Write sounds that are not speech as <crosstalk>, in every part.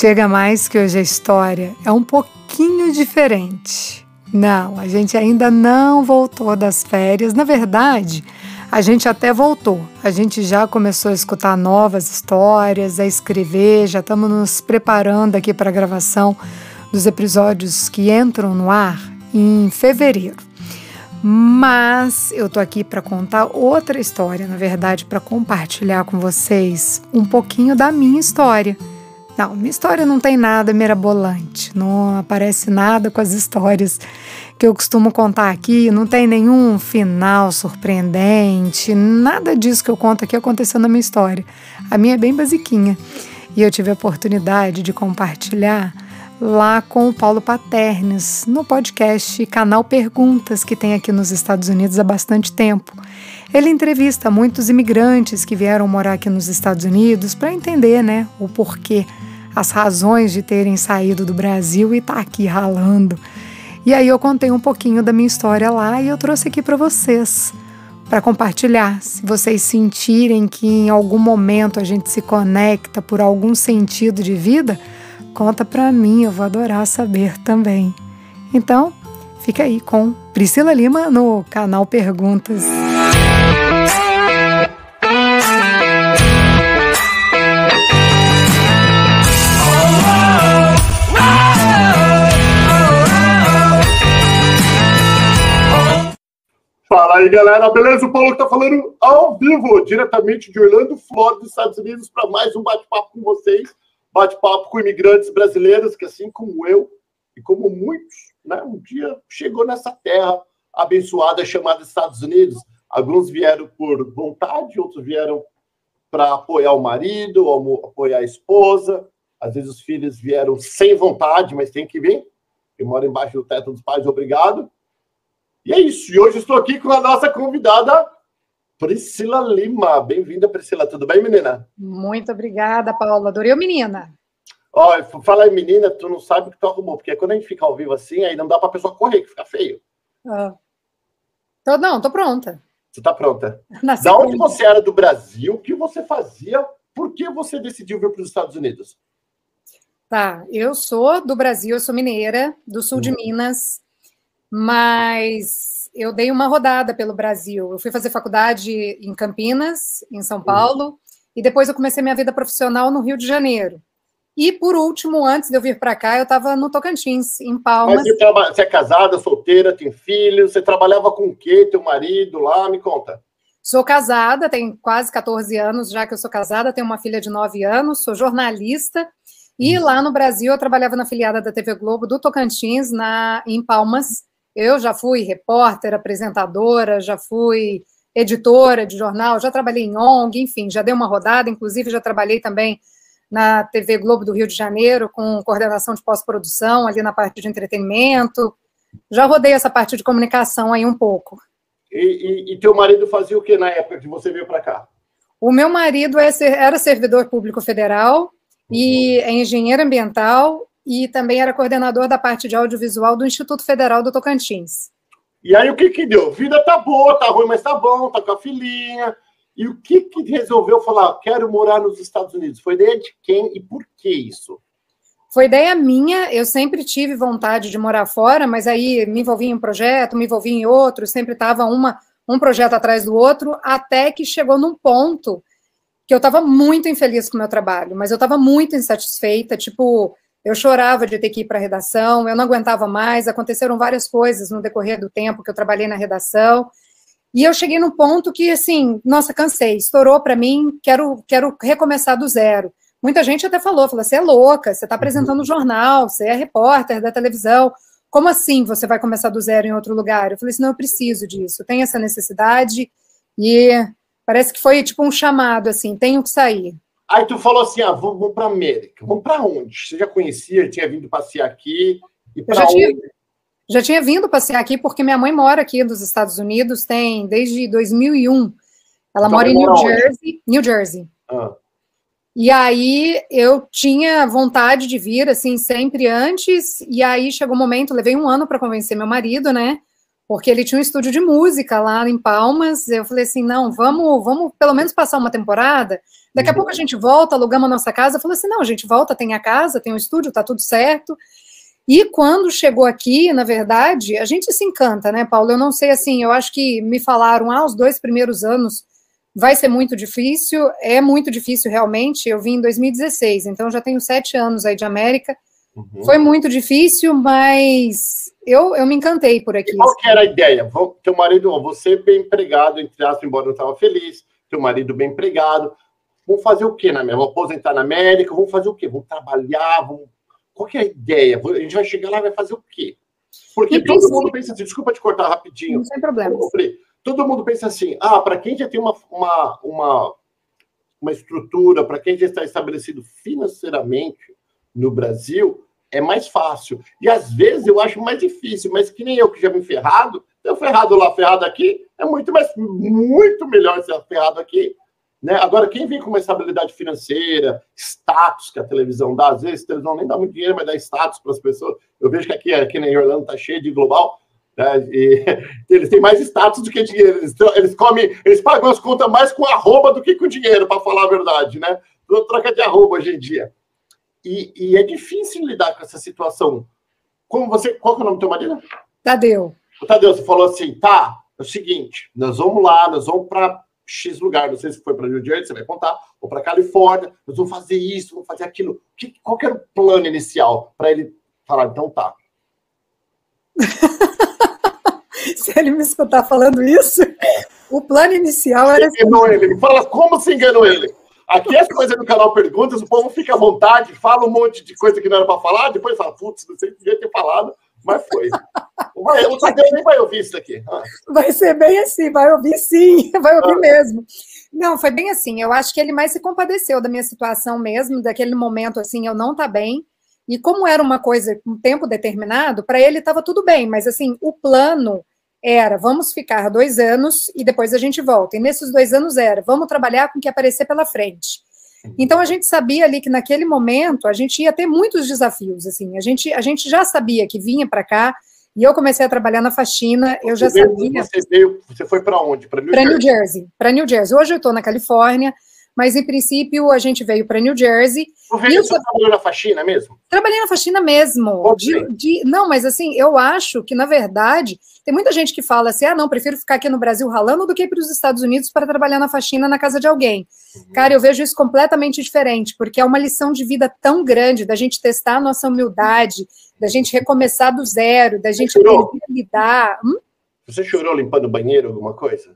Chega mais que hoje a história é um pouquinho diferente. Não, a gente ainda não voltou das férias. Na verdade, a gente até voltou. A gente já começou a escutar novas histórias, a escrever, já estamos nos preparando aqui para a gravação dos episódios que entram no ar em fevereiro. Mas eu tô aqui para contar outra história, na verdade, para compartilhar com vocês um pouquinho da minha história. Não, minha história não tem nada mirabolante, não aparece nada com as histórias que eu costumo contar aqui, não tem nenhum final surpreendente, nada disso que eu conto aqui aconteceu na minha história. A minha é bem basiquinha. E eu tive a oportunidade de compartilhar lá com o Paulo Paternes, no podcast Canal Perguntas, que tem aqui nos Estados Unidos há bastante tempo. Ele entrevista muitos imigrantes que vieram morar aqui nos Estados Unidos para entender né, o porquê, as razões de terem saído do Brasil e estar tá aqui ralando e aí eu contei um pouquinho da minha história lá e eu trouxe aqui para vocês para compartilhar. Se vocês sentirem que em algum momento a gente se conecta por algum sentido de vida, conta para mim, eu vou adorar saber também. Então, fica aí com Priscila Lima no canal Perguntas. Fala aí, galera, beleza? O Paulo que tá falando ao vivo, diretamente de Orlando, Flórida, Estados Unidos, para mais um bate-papo com vocês. Bate-papo com imigrantes brasileiros que, assim como eu e como muitos, né, um dia chegou nessa terra abençoada chamada Estados Unidos. Alguns vieram por vontade, outros vieram para apoiar o marido, apoiar a esposa. Às vezes os filhos vieram sem vontade, mas tem que vir. Eu moro embaixo do teto dos pais, obrigado. E é isso. E hoje estou aqui com a nossa convidada, Priscila Lima. Bem-vinda, Priscila. Tudo bem, menina? Muito obrigada, Paula. Adorei menina. Oh, fala aí, menina, tu não sabe o que tu arrumou, porque quando a gente fica ao vivo assim, aí não dá para a pessoa correr, que fica feio. Ah. Tô, não, tô pronta. Você tá pronta? <laughs> Nasci da onde você era do Brasil? O que você fazia? Por que você decidiu vir para os Estados Unidos? Tá, eu sou do Brasil, eu sou mineira, do sul uhum. de Minas mas eu dei uma rodada pelo Brasil. Eu fui fazer faculdade em Campinas, em São Paulo, uhum. e depois eu comecei minha vida profissional no Rio de Janeiro. E por último, antes de eu vir para cá, eu estava no Tocantins, em Palmas. Mas você, você, é casada, solteira, tem filhos? Você trabalhava com o quê? Teu marido lá? Me conta. Sou casada, tenho quase 14 anos já que eu sou casada, tenho uma filha de 9 anos, sou jornalista. E uhum. lá no Brasil eu trabalhava na filiada da TV Globo do Tocantins, na, em Palmas, eu já fui repórter, apresentadora, já fui editora de jornal, já trabalhei em ONG, enfim, já dei uma rodada, inclusive já trabalhei também na TV Globo do Rio de Janeiro, com coordenação de pós-produção, ali na parte de entretenimento. Já rodei essa parte de comunicação aí um pouco. E, e, e teu marido fazia o que na época que você veio para cá? O meu marido é era servidor público federal uhum. e é engenheiro ambiental e também era coordenador da parte de audiovisual do Instituto Federal do Tocantins. E aí o que que deu? Vida tá boa, tá ruim, mas tá bom, tá com a filhinha. E o que que resolveu falar, quero morar nos Estados Unidos? Foi ideia de quem e por que isso? Foi ideia minha, eu sempre tive vontade de morar fora, mas aí me envolvi em um projeto, me envolvi em outro, sempre estava uma um projeto atrás do outro, até que chegou num ponto que eu estava muito infeliz com o meu trabalho, mas eu estava muito insatisfeita, tipo, eu chorava de ter que ir para a redação, eu não aguentava mais, aconteceram várias coisas no decorrer do tempo que eu trabalhei na redação. E eu cheguei num ponto que, assim, nossa, cansei, estourou para mim, quero, quero recomeçar do zero. Muita gente até falou, falou, você é louca, você está apresentando um jornal, você é repórter da televisão, como assim você vai começar do zero em outro lugar? Eu falei assim, não, eu preciso disso, eu tenho essa necessidade, e parece que foi tipo um chamado, assim, tenho que sair. Aí tu falou assim: ah, vamos, vamos para América. Vamos para onde? Você já conhecia, tinha vindo passear aqui? E para onde? Tinha, já tinha vindo passear aqui porque minha mãe mora aqui nos Estados Unidos, tem desde 2001. Ela então, mora em New Jersey. New Jersey. Ah. E aí eu tinha vontade de vir, assim, sempre antes. E aí chegou o um momento, levei um ano para convencer meu marido, né? Porque ele tinha um estúdio de música lá em Palmas. Eu falei assim: não, vamos, vamos pelo menos passar uma temporada. Daqui a pouco a gente volta, alugamos a nossa casa. Eu falei assim: não, a gente volta, tem a casa, tem o estúdio, tá tudo certo. E quando chegou aqui, na verdade, a gente se encanta, né, Paulo? Eu não sei assim, eu acho que me falaram, ah, os dois primeiros anos vai ser muito difícil, é muito difícil realmente. Eu vim em 2016, então já tenho sete anos aí de América. Uhum. Foi muito difícil, mas eu, eu me encantei por aqui. E qual que era a ideia? Teu marido, você bem empregado, entre aspas, embora não estava feliz, teu marido bem empregado. Vamos fazer o quê na América? Vamos aposentar na América? Vamos fazer o quê? Vamos trabalhar? Vamos qual é a ideia? A gente vai chegar lá e vai fazer o quê? Porque e todo mundo pensa assim, desculpa te cortar rapidinho. Não tem problema. Todo mundo pensa assim, ah, para quem já tem uma, uma, uma, uma estrutura, para quem já está estabelecido financeiramente no Brasil, é mais fácil. E às vezes eu acho mais difícil, mas que nem eu que já vim ferrado, eu ferrado lá, ferrado aqui, é muito mais, muito melhor ser ferrado aqui né? Agora, quem vem com uma estabilidade financeira, status que a televisão dá, às vezes a televisão nem dá muito dinheiro, mas dá status para as pessoas. Eu vejo que aqui, aqui em Orlando está cheio de global, né? e <laughs> eles têm mais status do que dinheiro. Eles, eles comem, eles pagam as contas mais com arroba do que com dinheiro, para falar a verdade, né? Tudo troca de arroba hoje em dia. E, e, é difícil lidar com essa situação. Como você, qual é o nome do teu marido? Tadeu. O Tadeu, você falou assim, tá, é o seguinte, nós vamos lá, nós vamos para X lugar, não sei se foi para New Jersey, você vai contar, ou para Califórnia, nós vamos fazer isso, vamos fazer aquilo. Que, qual que era o plano inicial para ele falar, então tá? <laughs> se ele me escutar falando isso, o plano inicial era. Você enganou ele, fala como você enganou ele. Aqui as coisas no canal Perguntas, o povo fica à vontade, fala um monte de coisa que não era para falar, depois fala, putz, não sei devia ter falado, mas foi. <laughs> Vai, o Tadeu nem vai ouvir isso aqui. Ah. Vai ser bem assim, vai ouvir sim, <laughs> vai ouvir ah. mesmo. Não, foi bem assim. Eu acho que ele mais se compadeceu da minha situação mesmo, daquele momento assim, eu não tá bem. E como era uma coisa com um tempo determinado, para ele estava tudo bem, mas assim, o plano era vamos ficar dois anos e depois a gente volta. E nesses dois anos era vamos trabalhar com o que aparecer pela frente. Então a gente sabia ali que naquele momento a gente ia ter muitos desafios, assim. A gente, a gente já sabia que vinha para cá e eu comecei a trabalhar na faxina. Eu já veio, sabia. Você veio, você foi para onde? Para New, New, Jersey. Para New Jersey. Hoje eu estou na Califórnia mas em princípio a gente veio para New Jersey. Você eu... trabalhou na faxina mesmo? Trabalhei na faxina mesmo. De, de, não, mas assim, eu acho que, na verdade, tem muita gente que fala assim: ah, não, prefiro ficar aqui no Brasil ralando do que ir para os Estados Unidos para trabalhar na faxina na casa de alguém. Uhum. Cara, eu vejo isso completamente diferente, porque é uma lição de vida tão grande da gente testar a nossa humildade, da gente recomeçar do zero, da gente aprender a lidar. Hum? Você chorou limpando o banheiro, alguma coisa?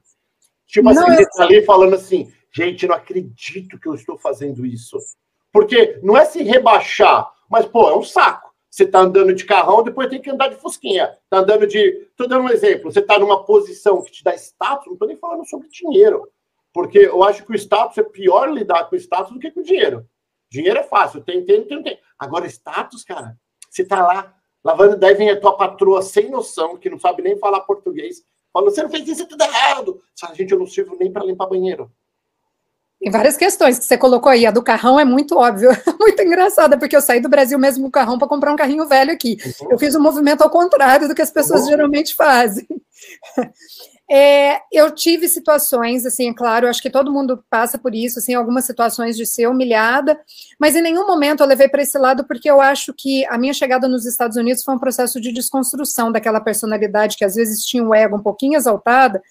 Tipo assim, não, tá ali falando assim, Gente, não acredito que eu estou fazendo isso. Porque não é se rebaixar, mas, pô, é um saco. Você está andando de carrão, depois tem que andar de fusquinha. Está andando de. Estou dando um exemplo. Você está numa posição que te dá status, não estou nem falando sobre dinheiro. Porque eu acho que o status é pior lidar com o status do que com o dinheiro. Dinheiro é fácil, tem, tem, tem, tem. Agora, status, cara, você está lá lavando, daí vem a tua patroa sem noção, que não sabe nem falar português, falando: você não fez isso, é tudo errado. Sabe, gente, eu não sirvo nem para limpar banheiro. Tem várias questões que você colocou aí. A do carrão é muito óbvio, <laughs> muito engraçada, porque eu saí do Brasil mesmo com o carrão para comprar um carrinho velho aqui. Uhum. Eu fiz um movimento ao contrário do que as pessoas uhum. geralmente fazem. <laughs> É, eu tive situações, assim, é claro, acho que todo mundo passa por isso, assim, algumas situações de ser humilhada, mas em nenhum momento eu levei para esse lado, porque eu acho que a minha chegada nos Estados Unidos foi um processo de desconstrução daquela personalidade que às vezes tinha o ego um pouquinho exaltada,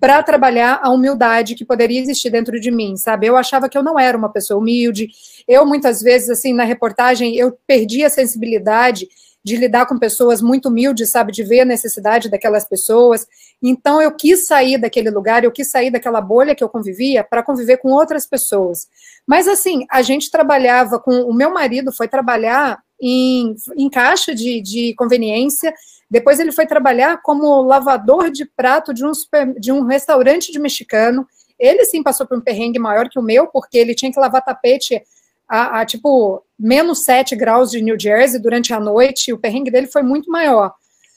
para trabalhar a humildade que poderia existir dentro de mim, sabe? Eu achava que eu não era uma pessoa humilde. Eu muitas vezes assim na reportagem eu perdi a sensibilidade de lidar com pessoas muito humildes, sabe, de ver a necessidade daquelas pessoas. Então eu quis sair daquele lugar, eu quis sair daquela bolha que eu convivia para conviver com outras pessoas. Mas assim, a gente trabalhava com o meu marido foi trabalhar em, em caixa de, de conveniência depois ele foi trabalhar como lavador de prato de um, super, de um restaurante de mexicano. Ele sim passou por um perrengue maior que o meu, porque ele tinha que lavar tapete a, a tipo menos 7 graus de New Jersey durante a noite. O perrengue dele foi muito maior.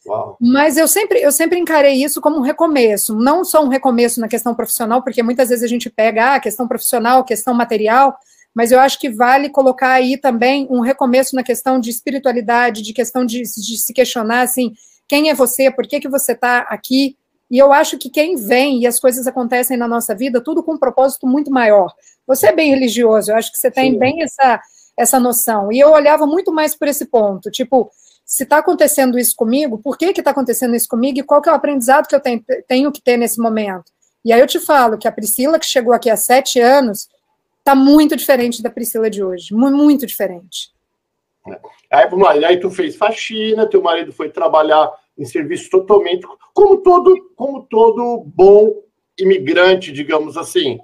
Uau. Mas eu sempre, eu sempre encarei isso como um recomeço, não só um recomeço na questão profissional, porque muitas vezes a gente pega a ah, questão profissional, questão material, mas eu acho que vale colocar aí também um recomeço na questão de espiritualidade, de questão de, de se questionar, assim, quem é você, por que, que você está aqui. E eu acho que quem vem e as coisas acontecem na nossa vida, tudo com um propósito muito maior. Você é bem religioso, eu acho que você tem Sim. bem essa, essa noção. E eu olhava muito mais por esse ponto, tipo, se está acontecendo isso comigo, por que está acontecendo isso comigo e qual que é o aprendizado que eu tenho, tenho que ter nesse momento? E aí eu te falo que a Priscila, que chegou aqui há sete anos, está muito diferente da Priscila de hoje, muito, diferente. É. Aí, vamos lá, aí tu fez faxina, teu marido foi trabalhar em serviço totalmente, como todo, como todo bom imigrante, digamos assim.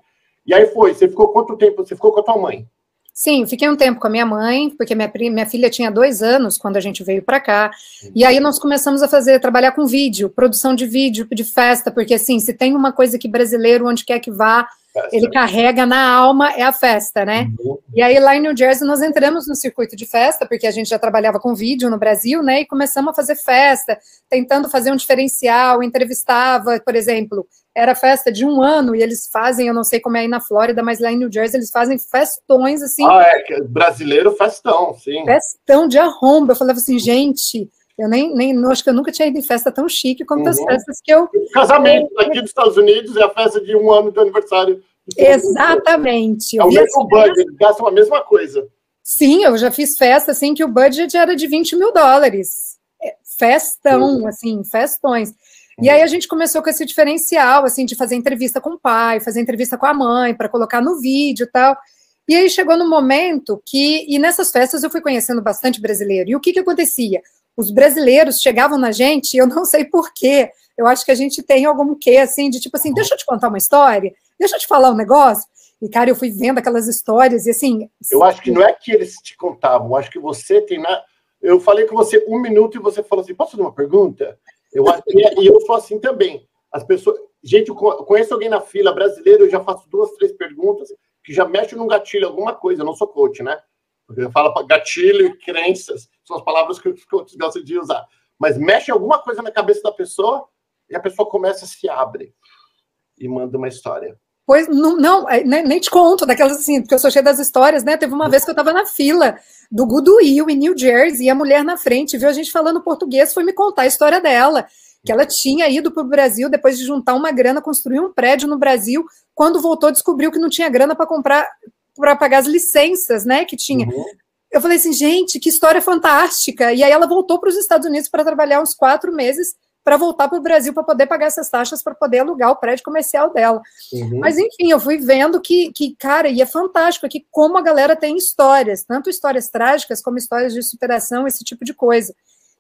E aí foi, você ficou quanto tempo? Você ficou com a tua mãe? Sim, fiquei um tempo com a minha mãe, porque minha, minha filha tinha dois anos quando a gente veio para cá. E aí nós começamos a fazer, trabalhar com vídeo, produção de vídeo, de festa, porque assim, se tem uma coisa que brasileiro, onde quer que vá, festa. ele carrega na alma, é a festa, né? Uhum. E aí lá em New Jersey nós entramos no circuito de festa, porque a gente já trabalhava com vídeo no Brasil, né? E começamos a fazer festa, tentando fazer um diferencial, entrevistava, por exemplo, era festa de um ano e eles fazem, eu não sei como é aí na Flórida, mas lá em New Jersey eles fazem festões assim. Ah, é, brasileiro festão, sim. Festão de arromba. Eu falava assim, gente, eu nem, nem acho que eu nunca tinha ido em festa tão chique quanto uhum. as festas que eu. O casamento aqui dos Estados Unidos é a festa de um ano de aniversário. Exatamente. É o mesmo budget, eles gastam a mesma coisa. Sim, eu já fiz festa assim que o budget era de 20 mil dólares. É, festão, uhum. assim, festões. E aí a gente começou com esse diferencial, assim, de fazer entrevista com o pai, fazer entrevista com a mãe, para colocar no vídeo e tal. E aí chegou no momento que, e nessas festas eu fui conhecendo bastante brasileiro. E o que que acontecia? Os brasileiros chegavam na gente, eu não sei porquê, eu acho que a gente tem algum quê, assim, de tipo assim, deixa eu te contar uma história, deixa eu te falar um negócio. E, cara, eu fui vendo aquelas histórias e assim. Eu acho que não é que eles te contavam, acho que você tem na. Eu falei com você um minuto e você falou assim: posso fazer uma pergunta? Eu, e eu sou assim também. As pessoas. Gente, eu conheço alguém na fila brasileiro, eu já faço duas, três perguntas que já mexe num gatilho, alguma coisa. Eu não sou coach, né? Porque eu falo gatilho e crenças, são as palavras que os coaches gostam de usar. Mas mexe alguma coisa na cabeça da pessoa e a pessoa começa a se abre e manda uma história. Pois não, não é, nem, te conto daquelas assim, porque eu sou cheia das histórias, né? Teve uma vez que eu estava na fila do Goodwill em New Jersey e a mulher na frente viu a gente falando português, foi me contar a história dela, que ela tinha ido para o Brasil depois de juntar uma grana, construir um prédio no Brasil, quando voltou descobriu que não tinha grana para comprar, para pagar as licenças, né? Que tinha. Uhum. Eu falei assim, gente, que história fantástica! E aí ela voltou para os Estados Unidos para trabalhar uns quatro meses para voltar para o Brasil para poder pagar essas taxas para poder alugar o prédio comercial dela. Uhum. Mas enfim, eu fui vendo que, que, cara, e é fantástico aqui como a galera tem histórias, tanto histórias trágicas como histórias de superação, esse tipo de coisa.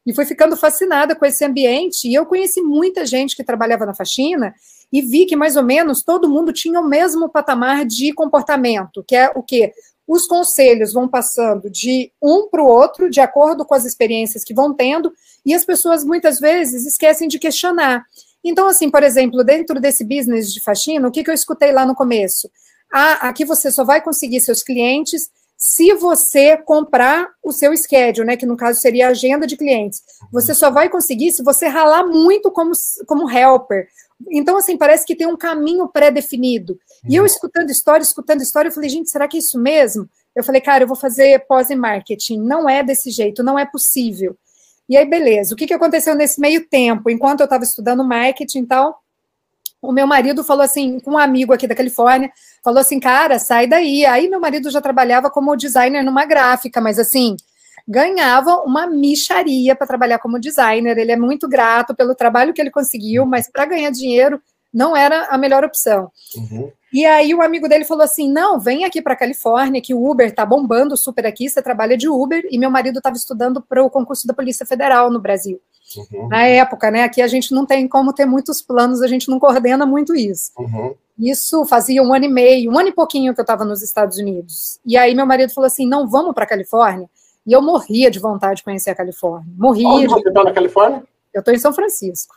E fui ficando fascinada com esse ambiente, e eu conheci muita gente que trabalhava na faxina e vi que mais ou menos todo mundo tinha o mesmo patamar de comportamento, que é o quê? Os conselhos vão passando de um para o outro, de acordo com as experiências que vão tendo, e as pessoas muitas vezes esquecem de questionar. Então, assim, por exemplo, dentro desse business de faxina, o que, que eu escutei lá no começo? Ah, aqui você só vai conseguir seus clientes se você comprar o seu schedule, né, que no caso seria a agenda de clientes. Você só vai conseguir se você ralar muito como, como helper. Então, assim, parece que tem um caminho pré-definido. E eu uhum. escutando história, escutando história, eu falei, gente, será que é isso mesmo? Eu falei, cara, eu vou fazer pós-marketing. Não é desse jeito, não é possível. E aí, beleza. O que, que aconteceu nesse meio tempo? Enquanto eu estava estudando marketing e tal, o meu marido falou assim, com um amigo aqui da Califórnia, falou assim, cara, sai daí. Aí meu marido já trabalhava como designer numa gráfica, mas assim, ganhava uma micharia para trabalhar como designer. Ele é muito grato pelo trabalho que ele conseguiu, mas para ganhar dinheiro não era a melhor opção. Uhum. E aí o amigo dele falou assim: "Não, vem aqui para Califórnia, que o Uber tá bombando super aqui, você trabalha de Uber". E meu marido estava estudando para o concurso da Polícia Federal no Brasil. Uhum. Na época, né? Aqui a gente não tem como ter muitos planos, a gente não coordena muito isso. Uhum. Isso fazia um ano e meio, um ano e pouquinho que eu estava nos Estados Unidos. E aí meu marido falou assim: "Não, vamos para Califórnia". E eu morria de vontade de conhecer a Califórnia. Morria. Onde de... você está na Califórnia? Eu estou em São Francisco.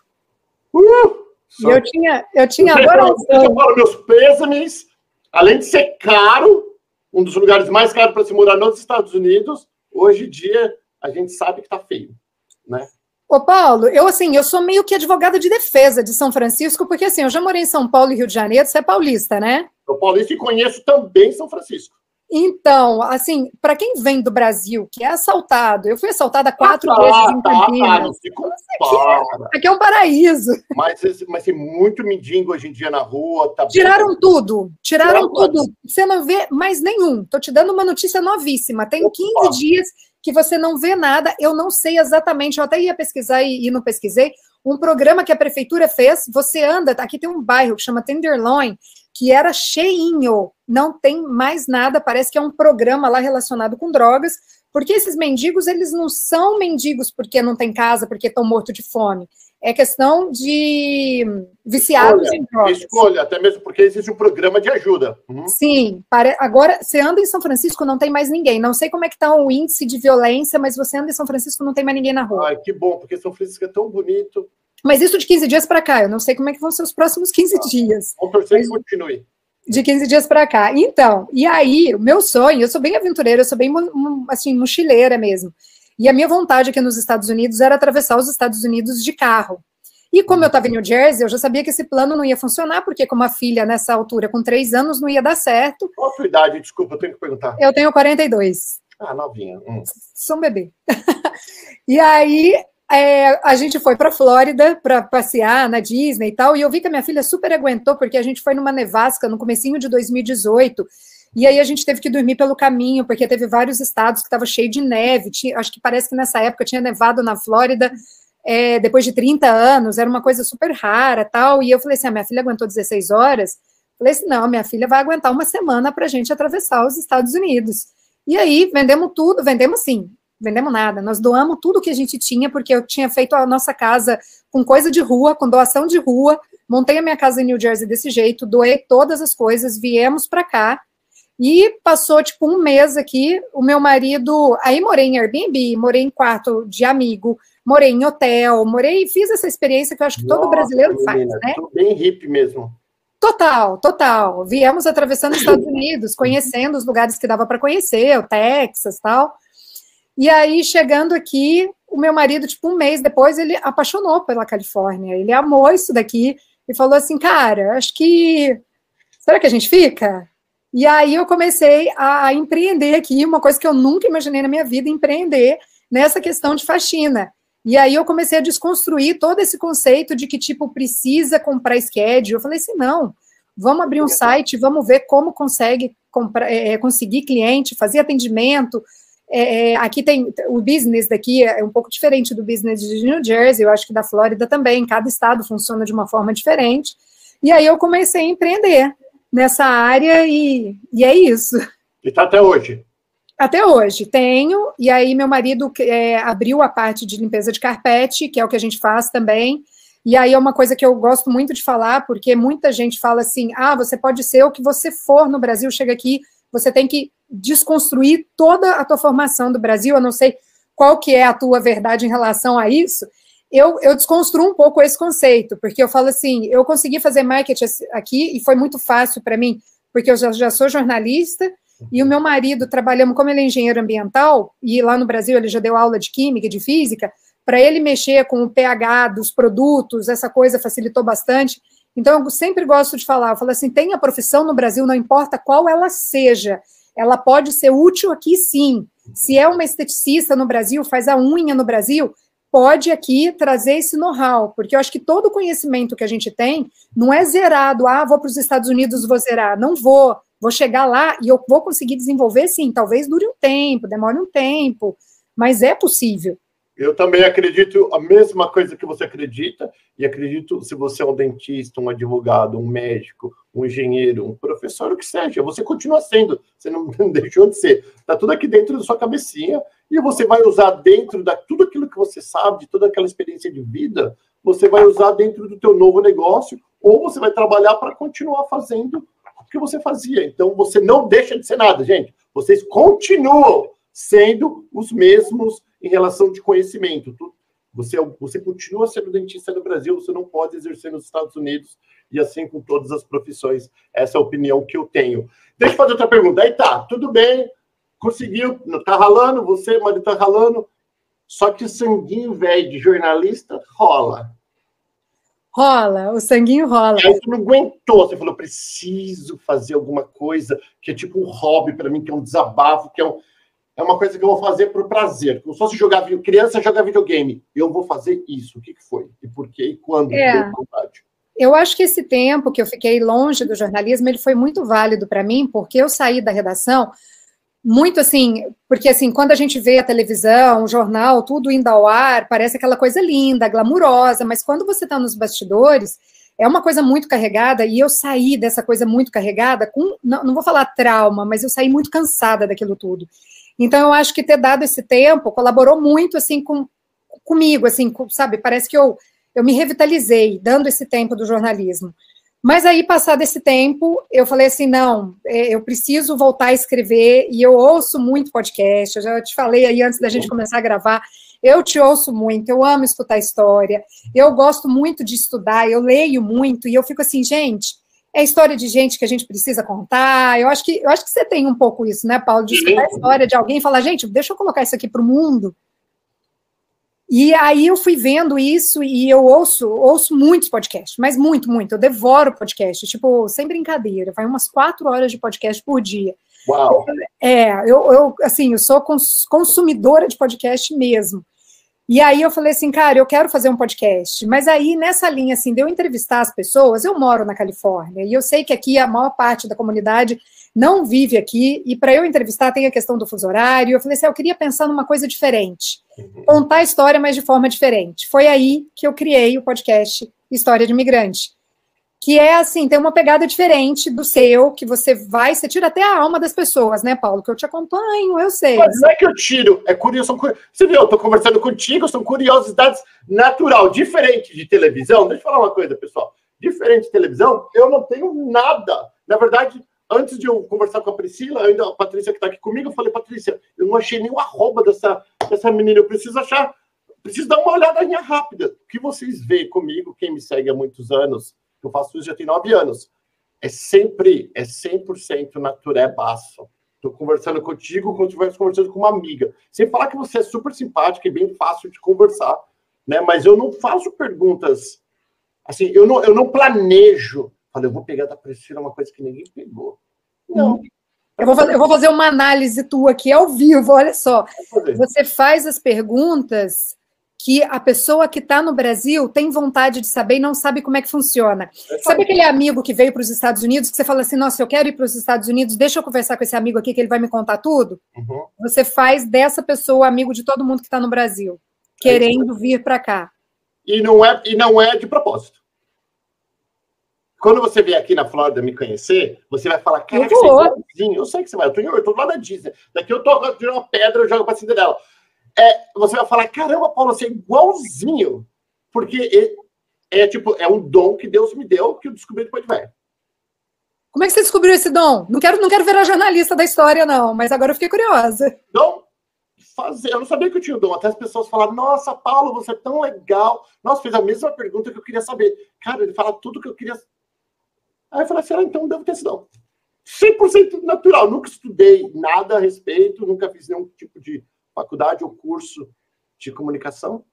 Uh, e eu tinha, eu tinha agora. Eu falo meus pêsames. Além de ser caro, um dos lugares mais caros para se morar nos Estados Unidos, hoje em dia a gente sabe que está feio, né? Ô, Paulo, eu assim, eu sou meio que advogada de defesa de São Francisco, porque assim, eu já morei em São Paulo e Rio de Janeiro, você é paulista, né? Eu paulista e conheço também São Francisco. Então, assim, para quem vem do Brasil, que é assaltado, eu fui assaltada quatro ah, vezes em tá, Campinas. Tá, aqui, aqui, é um paraíso. Mas, mas tem muito mendigo hoje em dia na rua. Tá tiraram tudo, tiraram tudo. Você não vê mais nenhum. Estou te dando uma notícia novíssima. Tem Opa. 15 dias que você não vê nada. Eu não sei exatamente, eu até ia pesquisar e, e não pesquisei. Um programa que a prefeitura fez, você anda, aqui tem um bairro que chama Tenderloin, que era cheinho, não tem mais nada, parece que é um programa lá relacionado com drogas, porque esses mendigos, eles não são mendigos porque não tem casa, porque estão mortos de fome. É questão de viciados escolha, em drogas. Escolha, até mesmo porque existe um programa de ajuda. Uhum. Sim, para, agora, você anda em São Francisco, não tem mais ninguém. Não sei como é que está o índice de violência, mas você anda em São Francisco, não tem mais ninguém na rua. Ai, que bom, porque São Francisco é tão bonito. Mas isso de 15 dias para cá, eu não sei como é que vão ser os próximos 15 ah, dias. Vamos torcer que continue. De 15 dias para cá. Então, e aí, o meu sonho, eu sou bem aventureira, eu sou bem, assim, mochileira mesmo. E a minha vontade aqui nos Estados Unidos era atravessar os Estados Unidos de carro. E como eu estava em New Jersey, eu já sabia que esse plano não ia funcionar, porque com uma filha nessa altura, com três anos, não ia dar certo. Qual a sua idade? Desculpa, eu tenho que perguntar. Eu tenho 42. Ah, novinha. Hum. Sou um bebê. <laughs> e aí, é, a gente foi para Flórida para passear na Disney e tal, e eu vi que a minha filha super aguentou, porque a gente foi numa nevasca no comecinho de 2018, e aí a gente teve que dormir pelo caminho, porque teve vários estados que estavam cheio de neve, tinha, acho que parece que nessa época tinha nevado na Flórida, é, depois de 30 anos, era uma coisa super rara tal, e eu falei assim, a minha filha aguentou 16 horas, falei assim, não, minha filha vai aguentar uma semana para a gente atravessar os Estados Unidos. E aí, vendemos tudo, vendemos sim, vendemos nada, nós doamos tudo que a gente tinha, porque eu tinha feito a nossa casa com coisa de rua, com doação de rua, montei a minha casa em New Jersey desse jeito, doei todas as coisas, viemos para cá, e passou, tipo, um mês aqui, o meu marido, aí morei em Airbnb, morei em quarto de amigo, morei em hotel, morei, fiz essa experiência que eu acho que todo Nossa, brasileiro menina, faz, né? Bem hippie mesmo. Total, total. Viemos atravessando os Estados Unidos, conhecendo os lugares que dava para conhecer, o Texas tal. E aí, chegando aqui, o meu marido, tipo, um mês depois, ele apaixonou pela Califórnia. Ele amou isso daqui e falou assim: cara, acho que. Será que a gente fica? E aí eu comecei a, empreender aqui, uma coisa que eu nunca imaginei na minha vida, empreender nessa questão de faxina. E aí eu comecei a desconstruir todo esse conceito de que, tipo, precisa comprar schedule. Eu falei assim, não, vamos abrir um site, vamos ver como consegue comprar, é, conseguir cliente, fazer atendimento, é, é, aqui tem o business daqui é um pouco diferente do business de New Jersey, eu acho que da Flórida também, cada estado funciona de uma forma diferente. E aí eu comecei a empreender nessa área e, e é isso. E está até hoje? Até hoje, tenho, e aí meu marido é, abriu a parte de limpeza de carpete, que é o que a gente faz também, e aí é uma coisa que eu gosto muito de falar, porque muita gente fala assim, ah, você pode ser o que você for no Brasil, chega aqui, você tem que desconstruir toda a tua formação do Brasil, eu não sei qual que é a tua verdade em relação a isso, eu, eu desconstruo um pouco esse conceito, porque eu falo assim, eu consegui fazer marketing aqui e foi muito fácil para mim, porque eu já, já sou jornalista e o meu marido trabalhamos, como ele é engenheiro ambiental, e lá no Brasil ele já deu aula de química e de física, para ele mexer com o pH dos produtos, essa coisa facilitou bastante. Então, eu sempre gosto de falar, eu falo assim, tem a profissão no Brasil, não importa qual ela seja, ela pode ser útil aqui sim. Se é uma esteticista no Brasil, faz a unha no Brasil, pode aqui trazer esse know-how, porque eu acho que todo conhecimento que a gente tem não é zerado, ah, vou para os Estados Unidos, vou zerar, não vou, vou chegar lá e eu vou conseguir desenvolver sim, talvez dure um tempo, demore um tempo, mas é possível. Eu também acredito a mesma coisa que você acredita, e acredito se você é um dentista, um advogado, um médico, um engenheiro, um professor, o que seja, você continua sendo, você não <laughs> deixou de ser. Está tudo aqui dentro da sua cabecinha, e você vai usar dentro de tudo aquilo que você sabe, de toda aquela experiência de vida, você vai usar dentro do teu novo negócio, ou você vai trabalhar para continuar fazendo o que você fazia. Então, você não deixa de ser nada, gente. Vocês continuam sendo os mesmos em relação de conhecimento. Você, você continua sendo dentista no Brasil, você não pode exercer nos Estados Unidos, e assim com todas as profissões. Essa é a opinião que eu tenho. Deixa eu fazer outra pergunta. Aí tá, tudo bem, conseguiu, tá ralando, você, marido tá ralando, só que sanguinho velho de jornalista rola. Rola, o sanguinho rola. Aí você não aguentou, você falou, preciso fazer alguma coisa que é tipo um hobby para mim, que é um desabafo, que é, um, é uma coisa que eu vou fazer por prazer. Como se fosse jogar criança joga videogame. Eu vou fazer isso. O que, que foi? E por quê? E quando? É. Eu acho que esse tempo que eu fiquei longe do jornalismo, ele foi muito válido para mim, porque eu saí da redação muito assim, porque assim, quando a gente vê a televisão, o jornal, tudo indo ao ar, parece aquela coisa linda, glamurosa, mas quando você está nos bastidores, é uma coisa muito carregada, e eu saí dessa coisa muito carregada com, não, não vou falar trauma, mas eu saí muito cansada daquilo tudo. Então, eu acho que ter dado esse tempo colaborou muito, assim, com, comigo, assim, com, sabe, parece que eu, eu me revitalizei, dando esse tempo do jornalismo. Mas aí, passado esse tempo, eu falei assim: não, é, eu preciso voltar a escrever, e eu ouço muito podcast. Eu já te falei aí antes da gente começar a gravar. Eu te ouço muito, eu amo escutar história, eu gosto muito de estudar, eu leio muito, e eu fico assim, gente, é história de gente que a gente precisa contar. Eu acho que eu acho que você tem um pouco isso, né, Paulo? De escutar a história de alguém e falar, gente, deixa eu colocar isso aqui para o mundo. E aí eu fui vendo isso e eu ouço, ouço muitos podcasts, mas muito, muito. Eu devoro podcast, tipo, sem brincadeira, vai umas quatro horas de podcast por dia. Uau! É, eu, eu assim, eu sou consumidora de podcast mesmo. E aí eu falei assim, cara, eu quero fazer um podcast. Mas aí, nessa linha, assim, de eu entrevistar as pessoas, eu moro na Califórnia, e eu sei que aqui a maior parte da comunidade não vive aqui, e para eu entrevistar tem a questão do fuso horário. Eu falei assim, ah, eu queria pensar numa coisa diferente, uhum. contar a história, mas de forma diferente. Foi aí que eu criei o podcast História de Imigrante, que é assim, tem uma pegada diferente do seu, que você vai, você tira até a alma das pessoas, né, Paulo? Que eu te acompanho, eu sei. Mas não é que eu tiro, é curioso. Você viu, eu tô conversando contigo, são curiosidades natural, diferente de televisão. Deixa eu falar uma coisa, pessoal. Diferente de televisão, eu não tenho nada. Na verdade, antes de eu conversar com a Priscila, ainda a Patrícia que está aqui comigo, eu falei, Patrícia, eu não achei nenhum arroba dessa, dessa menina, eu preciso achar, preciso dar uma olhadinha rápida. O que vocês veem comigo, quem me segue há muitos anos, eu faço isso já tem nove anos, é sempre, é 100% naturé baço. Estou conversando contigo como se estivesse conversando com uma amiga. Sem falar que você é super simpática e bem fácil de conversar, né? Mas eu não faço perguntas, assim, eu não, eu não planejo Falei, eu vou pegar da Priscila uma coisa que ninguém pegou. Não. Eu vou, fazer, eu vou fazer uma análise tua aqui ao vivo, olha só. Você faz as perguntas que a pessoa que está no Brasil tem vontade de saber e não sabe como é que funciona. É sabe aquele amigo que veio para os Estados Unidos que você fala assim, nossa, eu quero ir para os Estados Unidos, deixa eu conversar com esse amigo aqui que ele vai me contar tudo? Uhum. Você faz dessa pessoa amigo de todo mundo que está no Brasil, é querendo vir para cá. E não é e não é de propósito quando você vier aqui na Flórida me conhecer, você vai falar, cara, você é igualzinho. Eu sei que você vai, eu tô, eu tô lá da Disney. Daqui eu tô tirando uma pedra, eu jogo pra Cinderela. É, você vai falar, caramba, Paulo, você é igualzinho. Porque é, é, tipo, é um dom que Deus me deu que eu descobri depois de velho. Como é que você descobriu esse dom? Não quero, não quero virar jornalista da história, não, mas agora eu fiquei curiosa. Dom? Fazer. Eu não sabia que eu tinha o dom. Até as pessoas falaram, nossa, Paulo, você é tão legal. Nossa, fez a mesma pergunta que eu queria saber. Cara, ele fala tudo que eu queria Aí eu falei assim, ah, então devo ter sido 100% natural. Nunca estudei nada a respeito, nunca fiz nenhum tipo de faculdade ou curso de comunicação.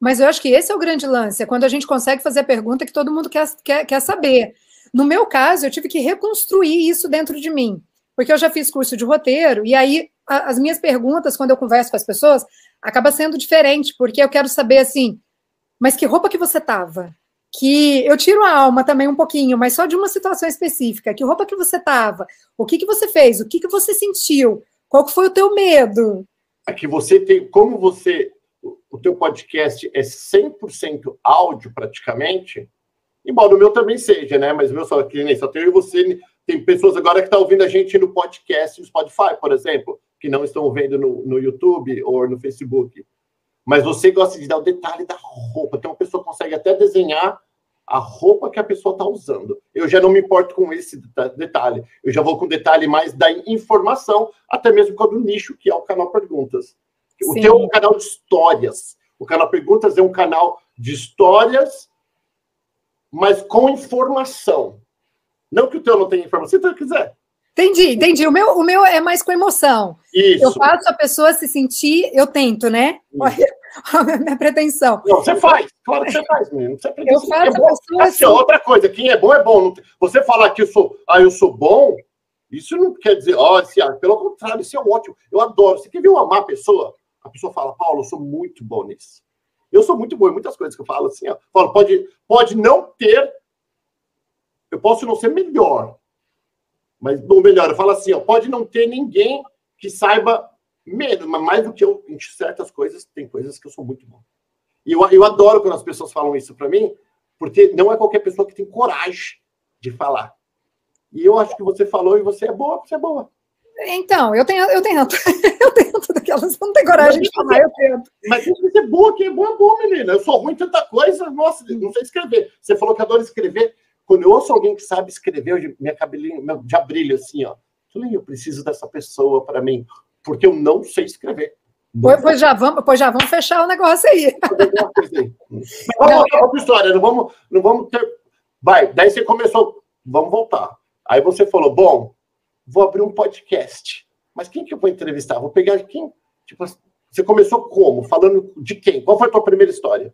Mas eu acho que esse é o grande lance, é quando a gente consegue fazer a pergunta que todo mundo quer, quer, quer saber. No meu caso, eu tive que reconstruir isso dentro de mim, porque eu já fiz curso de roteiro, e aí a, as minhas perguntas, quando eu converso com as pessoas, acaba sendo diferente, porque eu quero saber assim, mas que roupa que você tava? que eu tiro a alma também um pouquinho, mas só de uma situação específica. Que roupa que você tava? O que que você fez? O que que você sentiu? Qual que foi o teu medo? É que você tem, como você, o teu podcast é 100% áudio praticamente, embora o meu também seja, né? Mas o meu só, que nem só tem você, tem pessoas agora que estão tá ouvindo a gente no podcast, no Spotify, por exemplo, que não estão vendo no, no YouTube ou no Facebook. Mas você gosta de dar o detalhe da roupa. Então, a pessoa consegue até desenhar a roupa que a pessoa está usando. Eu já não me importo com esse detalhe. Eu já vou com detalhe mais da informação, até mesmo com o nicho, que é o canal Perguntas. O Sim. teu é um canal de histórias. O canal Perguntas é um canal de histórias, mas com informação. Não que o teu não tenha informação, se tu quiser. Entendi, entendi. O meu, o meu é mais com emoção. Isso. Eu faço a pessoa se sentir, eu tento, né? A <laughs> minha pretensão. Não, você faz, claro que você faz, menino. Você eu faço é bom. Assim, outra coisa, quem é bom é bom. Você falar que eu sou, ah, eu sou bom, isso não quer dizer, ó, oh, pelo contrário, isso é ótimo. Eu adoro. Você quer ver uma má pessoa? A pessoa fala, Paulo, eu sou muito bom nisso. Eu sou muito bom em muitas coisas que eu falo assim, ó. Falo, pode, pode não ter, eu posso não ser melhor, mas ou melhor, eu falo assim, ó, pode não ter ninguém que saiba menos, mas mais do que eu em certas coisas, tem coisas que eu sou muito bom. E eu, eu adoro quando as pessoas falam isso para mim, porque não é qualquer pessoa que tem coragem de falar. E eu acho que você falou e você é boa, você é boa. Então, eu tenho, eu tento. <laughs> eu tento daquelas. Não tem coragem de falar, eu tento. Mas que ser boa, quem é boa é boa, menina. Eu sou ruim em tanta coisa, nossa, não sei escrever. Você falou que adora escrever. Quando eu ouço alguém que sabe escrever, minha cabelinha já brilha assim, ó. Eu preciso dessa pessoa para mim porque eu não sei escrever. Pois, pois, já vamos, pois já vamos fechar o negócio aí. <laughs> Mas vamos voltar para a história, não vamos, não vamos ter. Vai, daí você começou, vamos voltar. Aí você falou, bom, vou abrir um podcast. Mas quem que eu vou entrevistar? Vou pegar quem? Tipo, você começou como? Falando de quem? Qual foi a tua primeira história?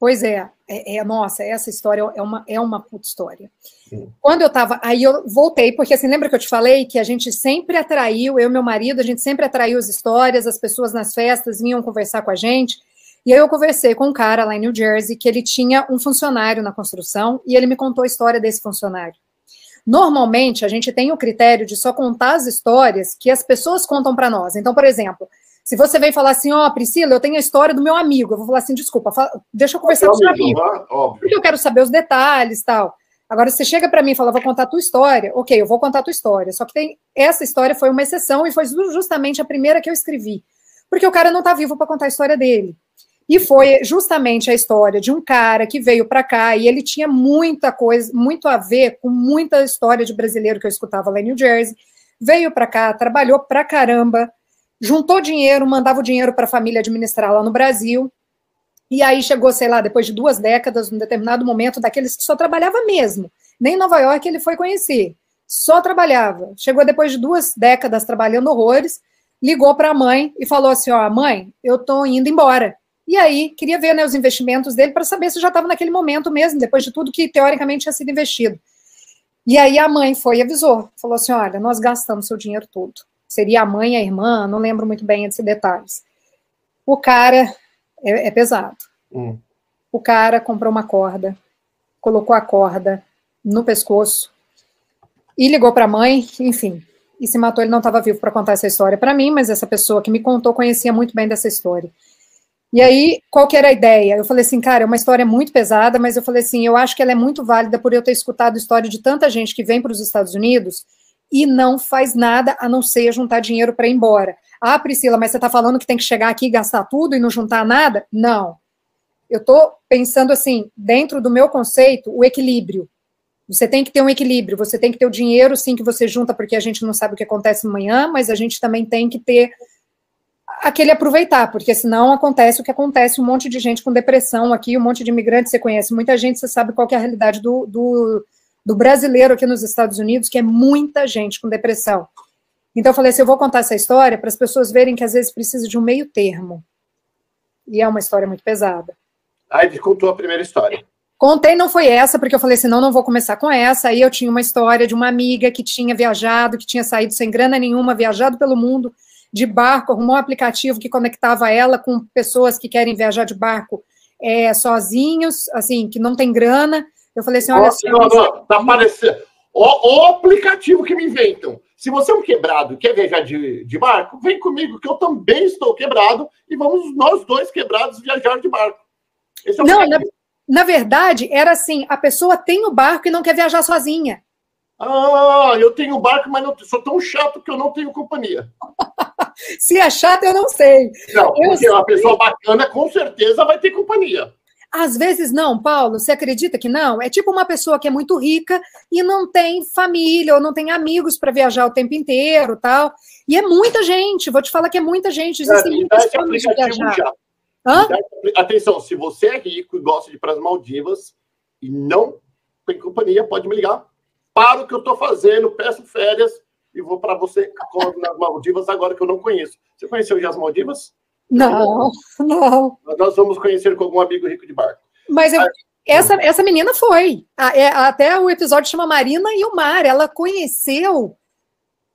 Pois é, é, é, nossa, essa história é uma, é uma puta história. Sim. Quando eu estava, aí eu voltei, porque assim, lembra que eu te falei que a gente sempre atraiu, eu e meu marido, a gente sempre atraiu as histórias, as pessoas nas festas vinham conversar com a gente, e aí eu conversei com um cara lá em New Jersey, que ele tinha um funcionário na construção, e ele me contou a história desse funcionário. Normalmente, a gente tem o critério de só contar as histórias que as pessoas contam para nós. Então, por exemplo, se você vem falar assim, ó, oh, Priscila, eu tenho a história do meu amigo, eu vou falar assim, desculpa, deixa eu conversar com o seu amigo. Óbvio. Porque eu quero saber os detalhes tal. Agora, você chega para mim e fala, vou contar a tua história. Ok, eu vou contar a tua história. Só que tem essa história foi uma exceção e foi justamente a primeira que eu escrevi. Porque o cara não está vivo para contar a história dele. E foi justamente a história de um cara que veio para cá e ele tinha muita coisa, muito a ver com muita história de brasileiro que eu escutava lá em New Jersey. Veio para cá, trabalhou pra caramba, juntou dinheiro, mandava o dinheiro para a família administrar lá no Brasil. E aí chegou, sei lá, depois de duas décadas, num determinado momento, daqueles que só trabalhava mesmo. Nem em Nova York ele foi conhecer. Só trabalhava. Chegou depois de duas décadas trabalhando horrores, ligou para a mãe e falou assim: Ó, mãe, eu estou indo embora. E aí, queria ver né, os investimentos dele para saber se já estava naquele momento mesmo, depois de tudo que teoricamente tinha sido investido. E aí a mãe foi e avisou: falou assim: olha, nós gastamos seu dinheiro todo seria a mãe e a irmã, não lembro muito bem desses detalhes. O cara é, é pesado. Hum. O cara comprou uma corda, colocou a corda no pescoço e ligou para a mãe, enfim, e se matou. Ele não estava vivo para contar essa história para mim, mas essa pessoa que me contou conhecia muito bem dessa história. E aí, qual que era a ideia? Eu falei assim, cara, é uma história muito pesada, mas eu falei assim, eu acho que ela é muito válida por eu ter escutado a história de tanta gente que vem para os Estados Unidos e não faz nada a não ser juntar dinheiro para ir embora. Ah, Priscila, mas você está falando que tem que chegar aqui e gastar tudo e não juntar nada? Não. Eu estou pensando assim, dentro do meu conceito, o equilíbrio. Você tem que ter um equilíbrio, você tem que ter o dinheiro, sim, que você junta, porque a gente não sabe o que acontece amanhã, mas a gente também tem que ter aquele aproveitar, porque senão acontece o que acontece, um monte de gente com depressão aqui, um monte de imigrantes, você conhece muita gente, você sabe qual é a realidade do, do do brasileiro aqui nos Estados Unidos, que é muita gente com depressão. Então eu falei assim, eu vou contar essa história para as pessoas verem que às vezes precisa de um meio termo. E é uma história muito pesada. Aí contou a primeira história. Contei, não foi essa, porque eu falei assim, não, não vou começar com essa. Aí eu tinha uma história de uma amiga que tinha viajado, que tinha saído sem grana nenhuma, viajado pelo mundo de barco, arrumou um aplicativo que conectava ela com pessoas que querem viajar de barco é, sozinhos, assim, que não tem grana. Eu falei assim: olha. Nossa, não, não, tá parecendo. O, o, aplicativo que me inventam. Se você é um quebrado e quer viajar de, de barco, vem comigo, que eu também estou quebrado, e vamos nós dois quebrados viajar de barco. É não, na, na verdade, era assim: a pessoa tem o barco e não quer viajar sozinha. Ah, eu tenho barco, mas não, sou tão chato que eu não tenho companhia. <laughs> Se é chato, eu não sei. Não, eu porque sei. uma pessoa bacana com certeza vai ter companhia. Às vezes não, Paulo, você acredita que não? É tipo uma pessoa que é muito rica e não tem família ou não tem amigos para viajar o tempo inteiro, tal. E é muita gente, vou te falar que é muita gente, existem muitas formas de viajar. Já. Hã? Atenção, se você é rico e gosta de ir para as Maldivas e não tem companhia, pode me ligar. Para o que eu estou fazendo, peço férias e vou para você nas Maldivas agora que eu não conheço. Você conheceu já as Maldivas? Não, <laughs> não. Nós vamos conhecer com algum amigo rico de barco. Mas eu, essa, essa menina foi. É, até o episódio chama Marina e o Mar. Ela conheceu.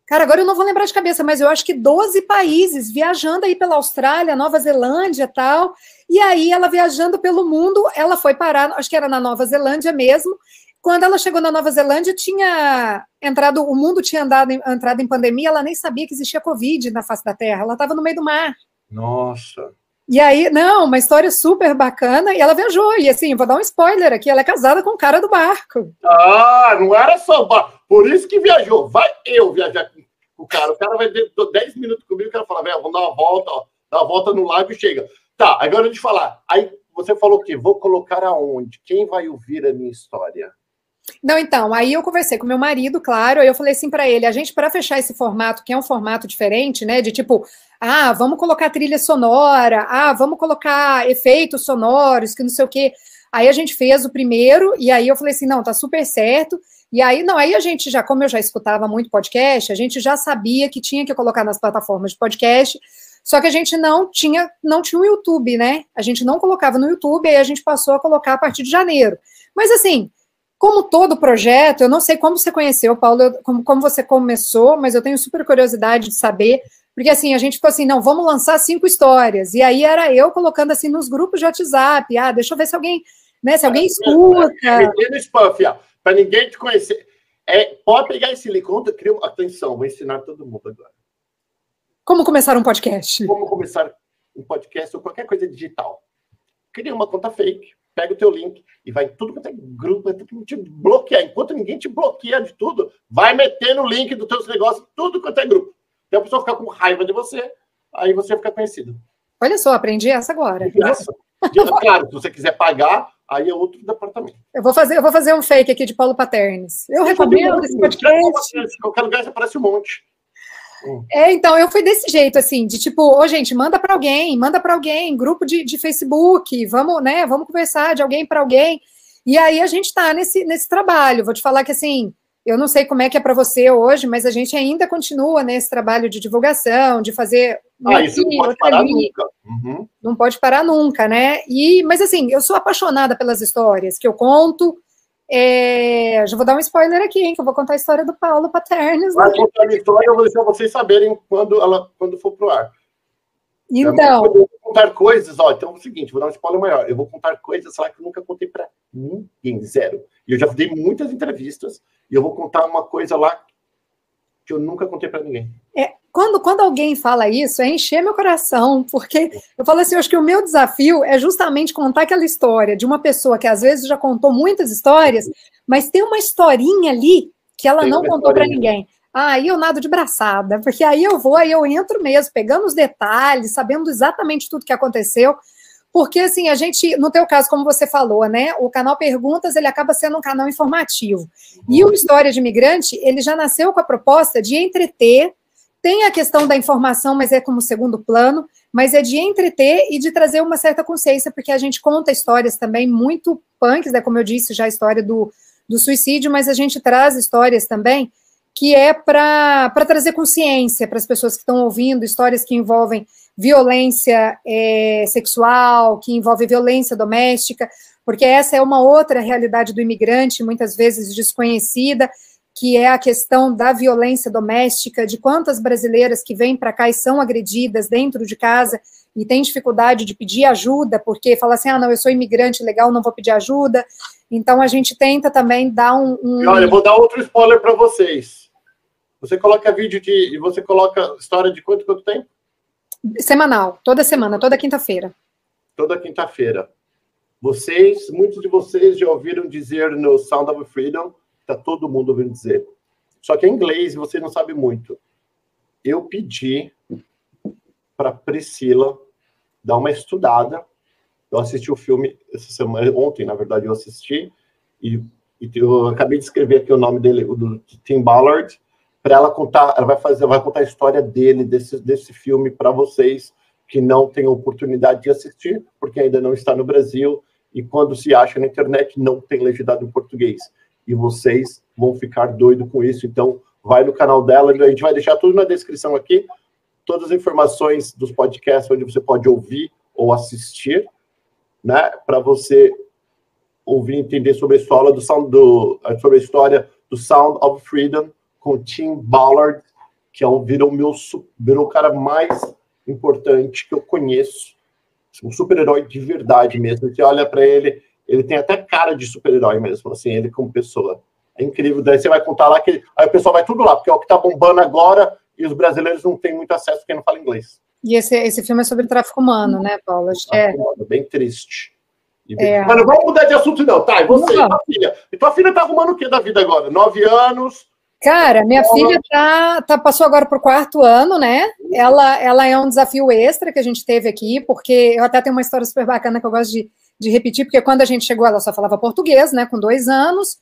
Cara, agora eu não vou lembrar de cabeça, mas eu acho que 12 países viajando aí pela Austrália, Nova Zelândia tal. E aí, ela viajando pelo mundo, ela foi parar, acho que era na Nova Zelândia mesmo. Quando ela chegou na Nova Zelândia, tinha entrado, o mundo tinha andado, entrado em pandemia, ela nem sabia que existia Covid na face da Terra. Ela estava no meio do mar. Nossa. E aí, não, uma história super bacana, e ela viajou, e assim, vou dar um spoiler aqui, ela é casada com o cara do barco. Ah, não era só barco, por isso que viajou, vai eu viajar com o cara, o cara vai ter 10 minutos comigo, o cara fala, velho, vamos dar uma volta, ó, dar uma volta no lago e chega. Tá, agora de falar, aí você falou que vou colocar aonde? Quem vai ouvir a minha história? Não, então, aí eu conversei com meu marido, claro, aí eu falei assim para ele, a gente para fechar esse formato, que é um formato diferente, né, de tipo, ah, vamos colocar trilha sonora, ah, vamos colocar efeitos sonoros, que não sei o quê. Aí a gente fez o primeiro e aí eu falei assim, não, tá super certo. E aí não, aí a gente já, como eu já escutava muito podcast, a gente já sabia que tinha que colocar nas plataformas de podcast. Só que a gente não tinha, não tinha o YouTube, né? A gente não colocava no YouTube, aí a gente passou a colocar a partir de janeiro. Mas assim, como todo projeto, eu não sei como você conheceu, Paulo, como, como você começou, mas eu tenho super curiosidade de saber, porque assim, a gente ficou assim, não, vamos lançar cinco histórias. E aí era eu colocando assim nos grupos de WhatsApp, ah, deixa eu ver se alguém, né, se alguém escuta. spam, para ninguém te conhecer. É, pode pegar esse link, conta, cria atenção, vou ensinar todo mundo agora. Como começar um podcast? Como começar um podcast ou qualquer coisa digital. Cria uma conta fake pega o teu link e vai em tudo quanto é grupo, vai tudo te bloquear. Enquanto ninguém te bloqueia de tudo, vai meter no link dos teus negócios, tudo quanto é grupo. Então a pessoa fica com raiva de você, aí você fica conhecido. Olha só, aprendi essa agora. Claro, se você quiser pagar, aí é outro departamento. Eu vou fazer, eu vou fazer um fake aqui de Paulo Paternes. Eu recomendo esse podcast. Qualquer lugar aparece um monte. É, então, eu fui desse jeito, assim, de tipo, ô, oh, gente, manda para alguém, manda para alguém, grupo de, de Facebook, vamos, né, vamos conversar de alguém para alguém. E aí a gente está nesse, nesse trabalho. Vou te falar que, assim, eu não sei como é que é para você hoje, mas a gente ainda continua nesse trabalho de divulgação, de fazer. Ah, isso não pode parar ali. nunca. Uhum. Não pode parar nunca, né? E, mas assim, eu sou apaixonada pelas histórias que eu conto, é, já vou dar um spoiler aqui, hein, que eu vou contar a história do Paulo Paternes. Vai né? contar a história, eu vou deixar vocês saberem quando ela quando for pro ar. Então. Eu vou contar coisas, ó. Então é o seguinte, vou dar um spoiler maior. Eu vou contar coisas lá que eu nunca contei para ninguém, zero. E eu já dei muitas entrevistas e eu vou contar uma coisa lá que eu nunca contei para ninguém. É, quando, quando alguém fala isso, é encher meu coração, porque eu falo assim, eu acho que o meu desafio é justamente contar aquela história de uma pessoa que às vezes já contou muitas histórias, mas tem uma historinha ali que ela tem não contou para ninguém. Ah, aí eu nado de braçada, porque aí eu vou, aí eu entro mesmo, pegando os detalhes, sabendo exatamente tudo que aconteceu, porque assim, a gente, no teu caso, como você falou, né, o canal Perguntas, ele acaba sendo um canal informativo. E o História de Imigrante, ele já nasceu com a proposta de entreter, tem a questão da informação, mas é como segundo plano, mas é de entreter e de trazer uma certa consciência, porque a gente conta histórias também muito punks, né, como eu disse já a história do, do suicídio, mas a gente traz histórias também que é para trazer consciência para as pessoas que estão ouvindo, histórias que envolvem violência é, sexual, que envolve violência doméstica, porque essa é uma outra realidade do imigrante, muitas vezes desconhecida, que é a questão da violência doméstica, de quantas brasileiras que vêm para cá e são agredidas dentro de casa e têm dificuldade de pedir ajuda, porque fala assim, ah, não, eu sou imigrante legal, não vou pedir ajuda. Então, a gente tenta também dar um... um... Olha, eu vou dar outro spoiler para vocês. Você coloca vídeo de... e você coloca história de quanto, quanto tempo? Semanal, toda semana, toda quinta-feira. Toda quinta-feira. Vocês, muitos de vocês já ouviram dizer no Sound of Freedom, tá todo mundo ouvindo dizer. Só que é inglês e você não sabe muito. Eu pedi para Priscila dar uma estudada. Eu assisti o filme essa semana, ontem, na verdade, eu assisti e, e eu acabei de escrever aqui o nome dele, do Tim Ballard para ela contar, ela vai fazer, vai contar a história dele desse desse filme para vocês que não têm oportunidade de assistir, porque ainda não está no Brasil e quando se acha na internet não tem legendado em português. E vocês vão ficar doido com isso, então vai no canal dela, a gente vai deixar tudo na descrição aqui. todas as informações dos podcasts onde você pode ouvir ou assistir, né? Para você ouvir e entender sobre a história do sound do, sobre a história do Sound of Freedom com Tim Ballard, que é um, virou meu virou o cara mais importante que eu conheço, um super-herói de verdade mesmo. Você olha para ele, ele tem até cara de super-herói mesmo, assim, ele como pessoa. É incrível. Daí você vai contar lá que aí o pessoal vai tudo lá, porque é o que tá bombando agora e os brasileiros não têm muito acesso porque não fala inglês. E esse, esse filme é sobre tráfico humano, né, Paula? É. Bem triste. Bem... É. Mas não vamos mudar de assunto, não. Tá, e você, não. tua filha? E tua filha tá arrumando o que da vida agora? Nove anos. Cara, minha filha tá, tá, passou agora para o quarto ano, né? Ela, ela é um desafio extra que a gente teve aqui, porque eu até tenho uma história super bacana que eu gosto de, de repetir, porque quando a gente chegou, ela só falava português, né? Com dois anos.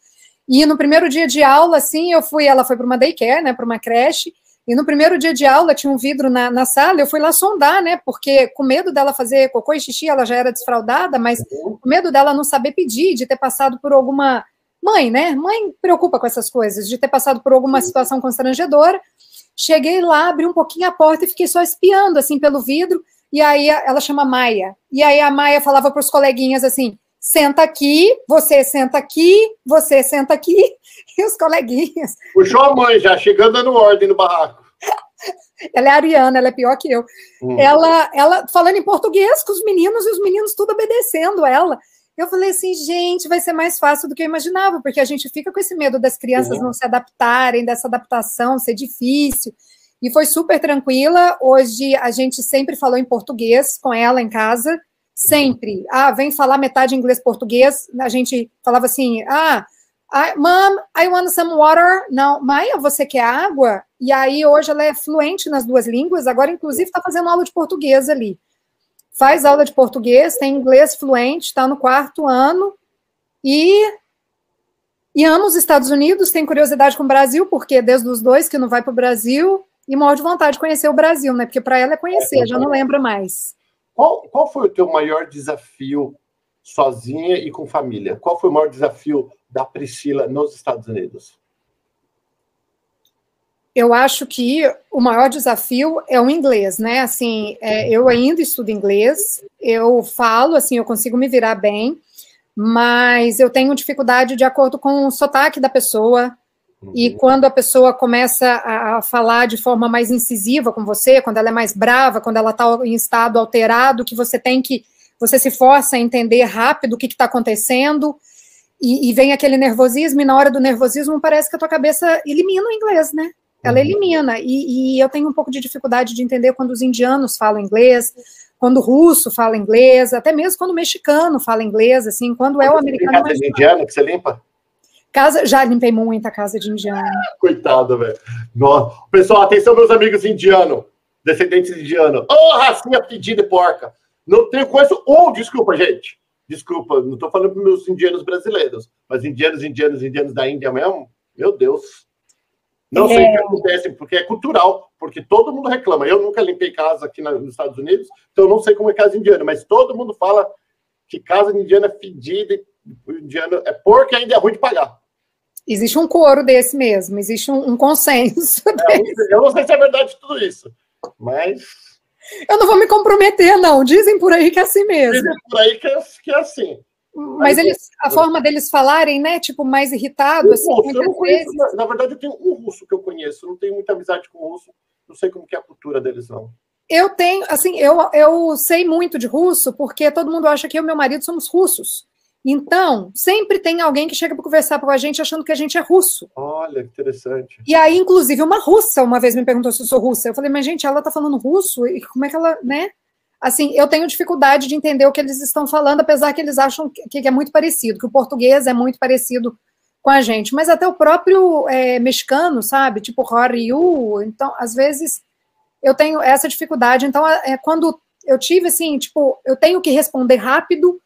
E no primeiro dia de aula, assim, eu fui, ela foi para uma daycare, né? Para uma creche. E no primeiro dia de aula tinha um vidro na, na sala, eu fui lá sondar, né? Porque com medo dela fazer cocô e xixi, ela já era desfraldada, mas uhum. com medo dela não saber pedir, de ter passado por alguma. Mãe, né? Mãe preocupa com essas coisas, de ter passado por alguma situação constrangedora. Cheguei lá, abri um pouquinho a porta e fiquei só espiando, assim, pelo vidro. E aí ela chama Maia. E aí a Maia falava para os coleguinhas assim: senta aqui, você senta aqui, você senta aqui, <laughs> e os coleguinhas. Puxou a mãe já, chegando dando ordem no barraco. <laughs> ela é ariana, ela é pior que eu. Hum. Ela, ela falando em português com os meninos e os meninos tudo obedecendo ela. Eu falei assim, gente, vai ser mais fácil do que eu imaginava, porque a gente fica com esse medo das crianças uhum. não se adaptarem, dessa adaptação ser difícil. E foi super tranquila. Hoje a gente sempre falou em português com ela em casa, sempre. Ah, vem falar metade inglês-português. A gente falava assim, ah, I, Mom, I want some water. Não, Maia, você quer água? E aí, hoje, ela é fluente nas duas línguas. Agora, inclusive, está fazendo aula de português ali. Faz aula de português, tem inglês fluente, está no quarto ano. E, e ama os Estados Unidos, tem curiosidade com o Brasil, porque desde os dois que não vai para o Brasil, e morre de vontade de conhecer o Brasil, né? Porque para ela é conhecer, já não lembra mais. Qual, qual foi o teu maior desafio sozinha e com família? Qual foi o maior desafio da Priscila nos Estados Unidos? Eu acho que o maior desafio é o inglês, né? Assim, é, eu ainda estudo inglês, eu falo, assim, eu consigo me virar bem, mas eu tenho dificuldade de acordo com o sotaque da pessoa. E quando a pessoa começa a falar de forma mais incisiva com você, quando ela é mais brava, quando ela está em estado alterado, que você tem que, você se força a entender rápido o que está acontecendo, e, e, vem aquele nervosismo, e na hora do nervosismo parece que a tua cabeça elimina o inglês, né? Ela uhum. elimina. E, e, eu tenho um pouco de dificuldade de entender quando os indianos falam inglês, quando o russo fala inglês, até mesmo quando o mexicano fala inglês, assim, quando é o americano. Você limpa? Casa, já limpei muita casa de indiano. Coitado, velho. Pessoal, atenção, meus amigos indianos, descendentes de indiano. Ô, oh, racinha pedida e porca. Não tenho coisa. Oh, desculpa, gente. Desculpa, não estou falando para meus indianos brasileiros, mas indianos, indianos, indianos da Índia mesmo, meu Deus. Não é. sei o que acontece, porque é cultural, porque todo mundo reclama. Eu nunca limpei casa aqui nos Estados Unidos, então eu não sei como é casa indiana, mas todo mundo fala que casa indiana é fedida, indiano é porco e ainda é ruim de pagar. Existe um coro desse mesmo, existe um, um consenso. É, eu não sei se é verdade tudo isso, mas eu não vou me comprometer, não. Dizem por aí que é assim mesmo. Dizem por aí que é, que é assim. Mas eles, a forma deles falarem, né? Tipo, mais irritado, assim, russo, conheço, na, na, verdade, eu tenho um russo que eu conheço, não tenho muita amizade com o russo, não sei como que é a cultura deles, não. Eu tenho, assim, eu, eu sei muito de russo, porque todo mundo acha que eu e meu marido somos russos. Então, sempre tem alguém que chega para conversar com a gente achando que a gente é russo. Olha, que interessante. E aí, inclusive, uma russa uma vez me perguntou se eu sou russa. Eu falei, mas gente, ela tá falando russo? E como é que ela, né? Assim, eu tenho dificuldade de entender o que eles estão falando, apesar que eles acham que, que é muito parecido, que o português é muito parecido com a gente. Mas até o próprio é, mexicano, sabe? Tipo, Ryu. Então, às vezes, eu tenho essa dificuldade. Então, é, quando eu tive, assim, tipo, eu tenho que responder rápido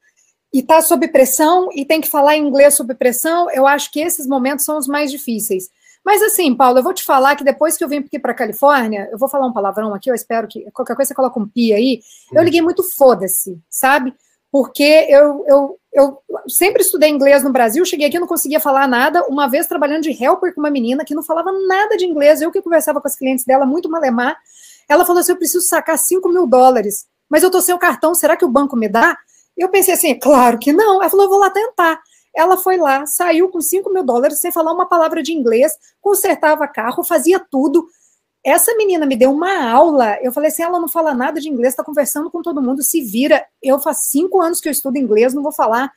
e está sob pressão e tem que falar inglês sob pressão, eu acho que esses momentos são os mais difíceis. Mas assim, Paulo, eu vou te falar que depois que eu vim aqui para Califórnia, eu vou falar um palavrão aqui, eu espero que qualquer coisa você coloque um pi aí. Eu liguei muito foda-se, sabe? Porque eu, eu, eu sempre estudei inglês no Brasil, cheguei aqui não conseguia falar nada. Uma vez trabalhando de helper com uma menina que não falava nada de inglês, eu que conversava com as clientes dela muito malemar. Ela falou assim: eu preciso sacar 5 mil dólares, mas eu tô sem o cartão, será que o banco me dá? Eu pensei assim, claro que não. Ela falou, eu vou lá tentar. Ela foi lá, saiu com 5 mil dólares sem falar uma palavra de inglês, consertava carro, fazia tudo. Essa menina me deu uma aula. Eu falei assim: ela não fala nada de inglês, está conversando com todo mundo, se vira. Eu faz cinco anos que eu estudo inglês, não vou falar.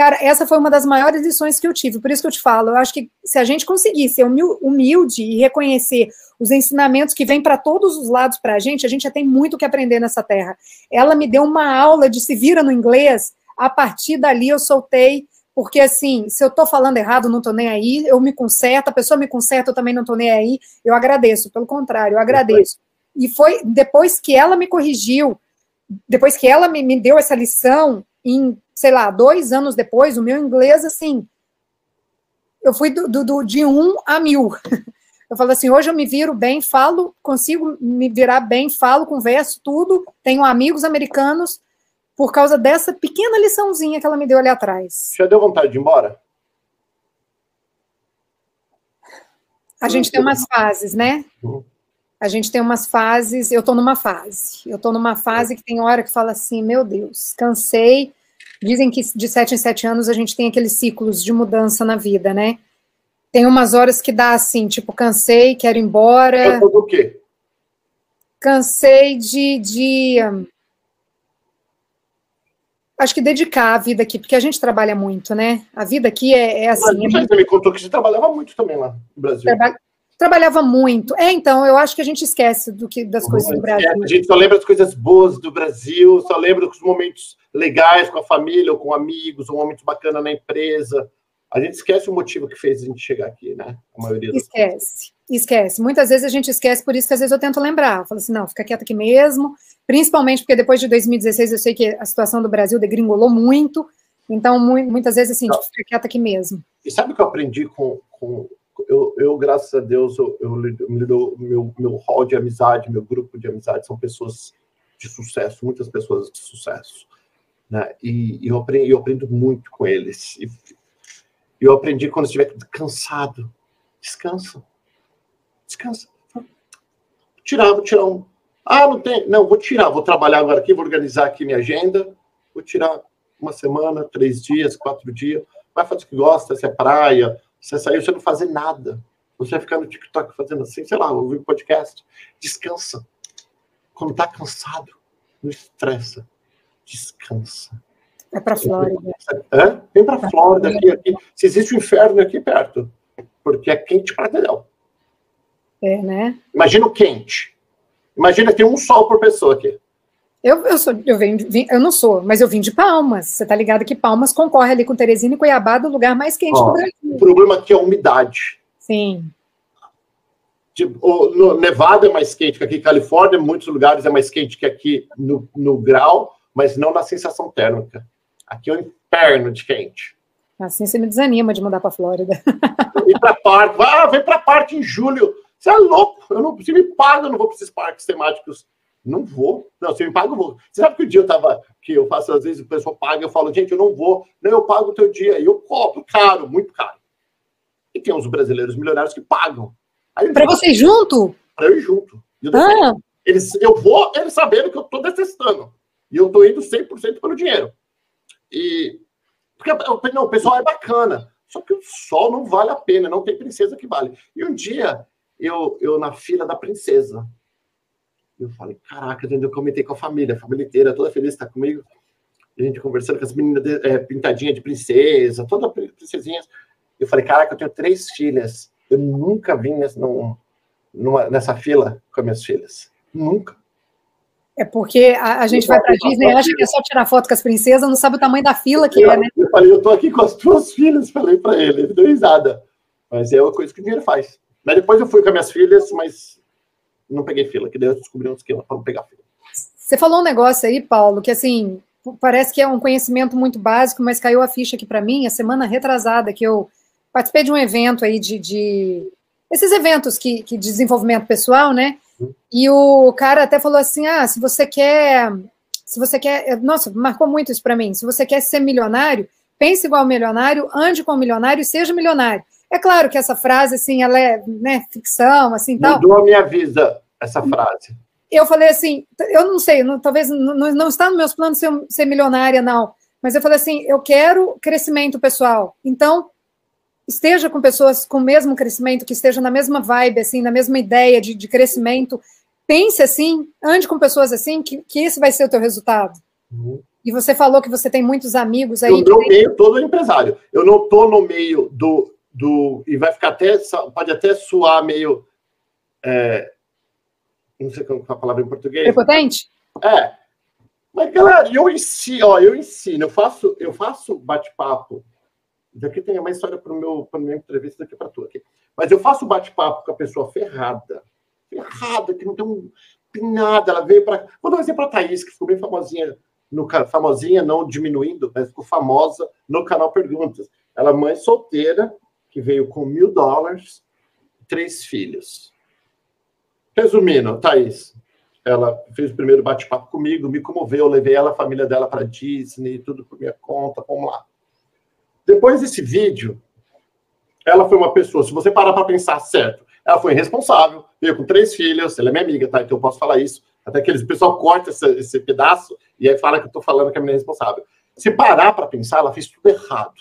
Cara, essa foi uma das maiores lições que eu tive. Por isso que eu te falo, eu acho que se a gente conseguir ser humilde e reconhecer os ensinamentos que vêm para todos os lados para a gente, a gente já tem muito que aprender nessa terra. Ela me deu uma aula de se vira no inglês. A partir dali eu soltei porque assim, se eu estou falando errado, não estou nem aí, eu me conserto, a pessoa me conserta, eu também não estou nem aí, eu agradeço, pelo contrário, eu agradeço. E foi depois que ela me corrigiu, depois que ela me, me deu essa lição, em, sei lá, dois anos depois, o meu inglês, assim, eu fui do, do, de um a mil. <laughs> Eu falo assim, hoje eu me viro bem, falo, consigo me virar bem, falo, converso, tudo, tenho amigos americanos, por causa dessa pequena liçãozinha que ela me deu ali atrás. Já deu vontade de ir embora? A gente tem umas fases, né? Uhum. A gente tem umas fases, eu tô numa fase. Eu tô numa fase que tem hora que fala assim, meu Deus, cansei. Dizem que de sete em sete anos a gente tem aqueles ciclos de mudança na vida, né? Tem umas horas que dá assim, tipo, cansei, quero ir embora. do quê? Cansei de, de acho que dedicar a vida aqui, porque a gente trabalha muito, né? A vida aqui é, é assim. Mas, é você me contou que você trabalhava muito também lá no Brasil. Traba trabalhava muito. É, então, eu acho que a gente esquece do que, das coisas do Brasil. a gente só lembra das coisas boas do Brasil, só lembra dos momentos legais com a família, ou com amigos, um momento bacana na empresa. A gente esquece o motivo que fez a gente chegar aqui, né? A maioria Esquece, esquece. Muitas vezes a gente esquece, por isso que às vezes eu tento lembrar. Eu falo assim, não, fica quieto aqui mesmo, principalmente porque depois de 2016 eu sei que a situação do Brasil degringolou muito, então muitas vezes assim, fica quieto aqui mesmo. E sabe o que eu aprendi com, com eu, eu, graças a Deus, eu, eu, eu meu, meu hall de amizade, meu grupo de amizade são pessoas de sucesso, muitas pessoas de sucesso. Né? E, e eu, aprendo, eu aprendo muito com eles. E eu aprendi quando estiver cansado, descansa. Descansa. Tirar, vou tirar um ah, não tem. Não, vou tirar, vou trabalhar agora aqui, vou organizar aqui minha agenda, vou tirar uma semana, três dias, quatro dias. Vai fazer o que gosta, se é praia, se é sair, você não fazer nada. Você vai ficar no TikTok fazendo assim, sei lá, ouvir podcast. Descansa. Quando tá cansado, não estressa. Descansa. É para Flórida. É? Vem para Flórida aqui, aqui. Se existe um inferno aqui perto, porque é quente para Dedéu. É, né? Imagina o quente. Imagina, tem um sol por pessoa aqui. Eu, eu, sou, eu, venho, vim, eu não sou, mas eu vim de Palmas. Você tá ligado que Palmas concorre ali com Teresina e Cuiabá do lugar mais quente Ó, do Brasil. O problema aqui é a umidade. Sim. Tipo, no, Nevada é mais quente que aqui, Califórnia, em muitos lugares é mais quente que aqui no, no grau, mas não na sensação térmica. Aqui é um inferno de quente. Assim você me desanima de mudar para Flórida. <laughs> Ir para parque, ah, vem para parque em julho. Você é louco, eu não, se me paga, eu não vou para esses parques temáticos. Não vou. Não, se me paga, eu vou. Você sabe que o dia eu tava, que eu faço, às vezes o pessoal paga, eu falo, gente, eu não vou. Não, eu pago o teu dia. E eu cobro caro, muito caro. E tem uns brasileiros milionários que pagam. Para você junto? Para eu ir junto. Eu, ah. eles, eu vou, eles sabendo que eu estou detestando. E eu estou indo 100% pelo dinheiro. E. Porque não, o pessoal é bacana. Só que o sol não vale a pena, não tem princesa que vale. E um dia eu, eu na fila da princesa. Eu falei, caraca, eu comentei com a família, a família inteira, toda feliz está comigo. A gente conversando com as meninas de, é, pintadinha de princesa, toda princesinhas. Eu falei, caraca, eu tenho três filhas. Eu nunca vim nessa, numa, nessa fila com as minhas filhas. Nunca. É porque a, a gente vai para Disney e acha que é só tirar foto com as princesas, não sabe o tamanho da fila que eu, é, né? Eu falei, eu tô aqui com as tuas filhas, falei para ele, ele deu risada. Mas é uma coisa que o dinheiro faz. Mas depois eu fui com as minhas filhas, mas não peguei fila, que daí eu descobri um esquema para não pegar fila. Você falou um negócio aí, Paulo, que assim, parece que é um conhecimento muito básico, mas caiu a ficha aqui para mim, a semana retrasada, que eu participei de um evento aí de. de esses eventos que, que de desenvolvimento pessoal, né? Uhum. E o cara até falou assim: ah, se você quer. Se você quer. Nossa, marcou muito isso para mim. Se você quer ser milionário, pense igual milionário, ande com milionário e seja milionário. É claro que essa frase, assim, ela é né, ficção, assim, tal. Mudou a minha vida, essa frase. eu falei assim, eu não sei, não, talvez não, não, está nos meus planos ser, ser milionária, não. Mas eu falei assim, eu quero crescimento pessoal. Então, esteja com pessoas com o mesmo crescimento, que esteja na mesma vibe, assim, na mesma ideia de, de crescimento. Pense assim, ande com pessoas assim, que, que esse vai ser o teu resultado. Uhum. E você falou que você tem muitos amigos aí. Eu no meio todo empresário. Eu não estou no meio do, do. E vai ficar até. Pode até soar meio. É, não sei qual é a palavra em português. Prepotente? É. Mas, galera, eu ensino, ó, eu ensino, eu faço, eu faço bate-papo. Daqui tem uma história para meu para minha entrevista daqui para tu aqui. Mas eu faço bate-papo com a pessoa ferrada. Ferrada, que não tem, um, tem nada. Ela veio para. Vou dar um exemplo para a Thaís, que ficou bem famosinha no famosinha, não diminuindo, mas ficou famosa no canal Perguntas. Ela é mãe solteira, que veio com mil dólares, três filhos. Resumindo, Thaís, ela fez o primeiro bate-papo comigo, me comoveu, levei ela, a família dela para Disney, tudo por minha conta, vamos lá. Depois desse vídeo, ela foi uma pessoa, se você parar para pensar certo, ela foi responsável, veio com três filhos, ela é minha amiga, tá? Então eu posso falar isso. Até que eles, o pessoal corta esse, esse pedaço e aí fala que eu estou falando que a menina é responsável. Se parar para pensar, ela fez tudo errado.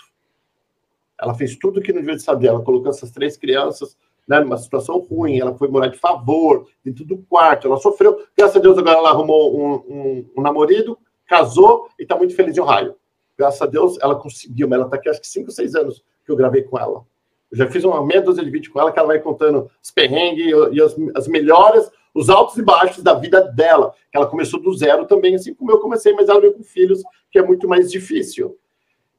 Ela fez tudo que não devia saber. Ela colocou essas três crianças né, numa situação ruim, ela foi morar de favor, dentro do quarto, ela sofreu. Graças a Deus, agora ela arrumou um, um, um namorado, casou e está muito feliz em Ohio. Graças a Deus, ela conseguiu, mas ela está aqui acho que 5, 6 anos que eu gravei com ela. Eu já fiz uma meia dúzia de vídeo com ela, que ela vai contando os perrengues e as, as melhores, os altos e baixos da vida dela. Ela começou do zero também, assim como eu comecei, mas ela veio com filhos, que é muito mais difícil.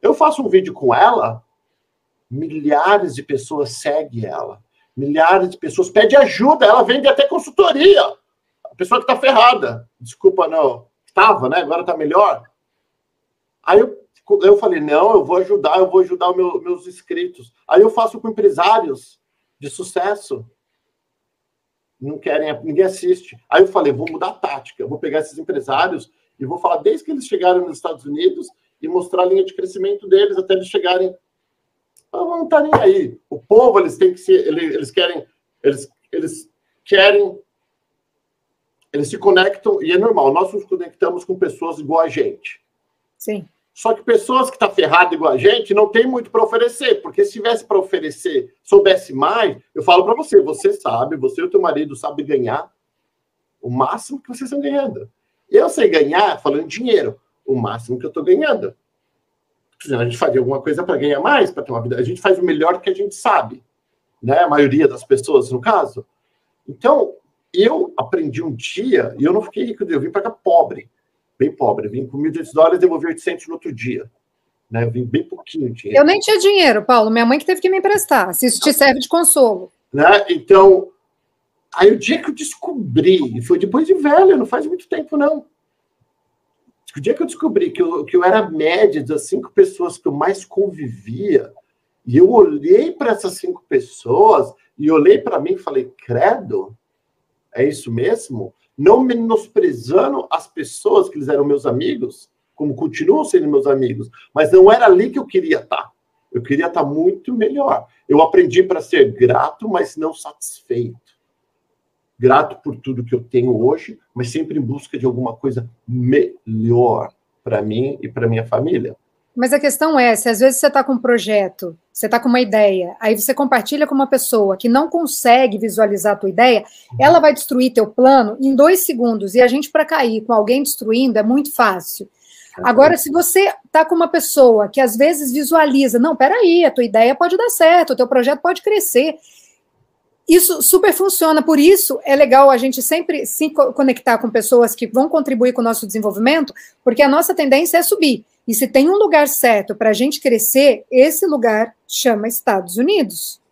Eu faço um vídeo com ela, milhares de pessoas seguem ela milhares de pessoas, pede ajuda, ela vende até consultoria. A pessoa que está ferrada, desculpa, não, estava, né? Agora está melhor. Aí eu, eu falei, não, eu vou ajudar, eu vou ajudar meu, meus inscritos. Aí eu faço com empresários de sucesso. Não querem, ninguém assiste. Aí eu falei, vou mudar a tática, eu vou pegar esses empresários e vou falar desde que eles chegaram nos Estados Unidos e mostrar a linha de crescimento deles até eles chegarem não tá nem aí. O povo, eles têm que ser, eles, eles querem, eles, eles querem, eles se conectam, e é normal, nós nos conectamos com pessoas igual a gente. Sim. Só que pessoas que estão tá ferradas igual a gente não tem muito para oferecer, porque se tivesse para oferecer, soubesse mais, eu falo para você, você sabe, você e o teu marido sabe ganhar o máximo que vocês estão ganhando. Eu sei ganhar, falando dinheiro, o máximo que eu estou ganhando a gente faria alguma coisa para ganhar mais, para ter uma vida. A gente faz o melhor que a gente sabe, né? A maioria das pessoas, no caso. Então, eu aprendi um dia, e eu não fiquei rico, eu vim para cá pobre, bem pobre. vim com 1.200 dólares e devolvi 800 no outro dia. Né? Eu vim bem pouquinho dinheiro. Eu nem tinha dinheiro, Paulo. Minha mãe que teve que me emprestar. Se isso te serve de consolo. Né? Então, aí o dia que eu descobri, foi depois de velho, não faz muito tempo, não. O dia que eu descobri que eu, que eu era média das cinco pessoas que eu mais convivia, e eu olhei para essas cinco pessoas e olhei para mim e falei: credo, é isso mesmo? Não menosprezando as pessoas que eles eram meus amigos, como continuam sendo meus amigos, mas não era ali que eu queria estar. Eu queria estar muito melhor. Eu aprendi para ser grato, mas não satisfeito grato por tudo que eu tenho hoje, mas sempre em busca de alguma coisa melhor para mim e para minha família. Mas a questão é, se às vezes você está com um projeto, você está com uma ideia, aí você compartilha com uma pessoa que não consegue visualizar a tua ideia, ela vai destruir teu plano em dois segundos. E a gente, para cair com alguém destruindo, é muito fácil. Agora, se você está com uma pessoa que às vezes visualiza, não, peraí, a tua ideia pode dar certo, o teu projeto pode crescer, isso super funciona, por isso é legal a gente sempre se conectar com pessoas que vão contribuir com o nosso desenvolvimento, porque a nossa tendência é subir. E se tem um lugar certo para a gente crescer, esse lugar chama Estados Unidos.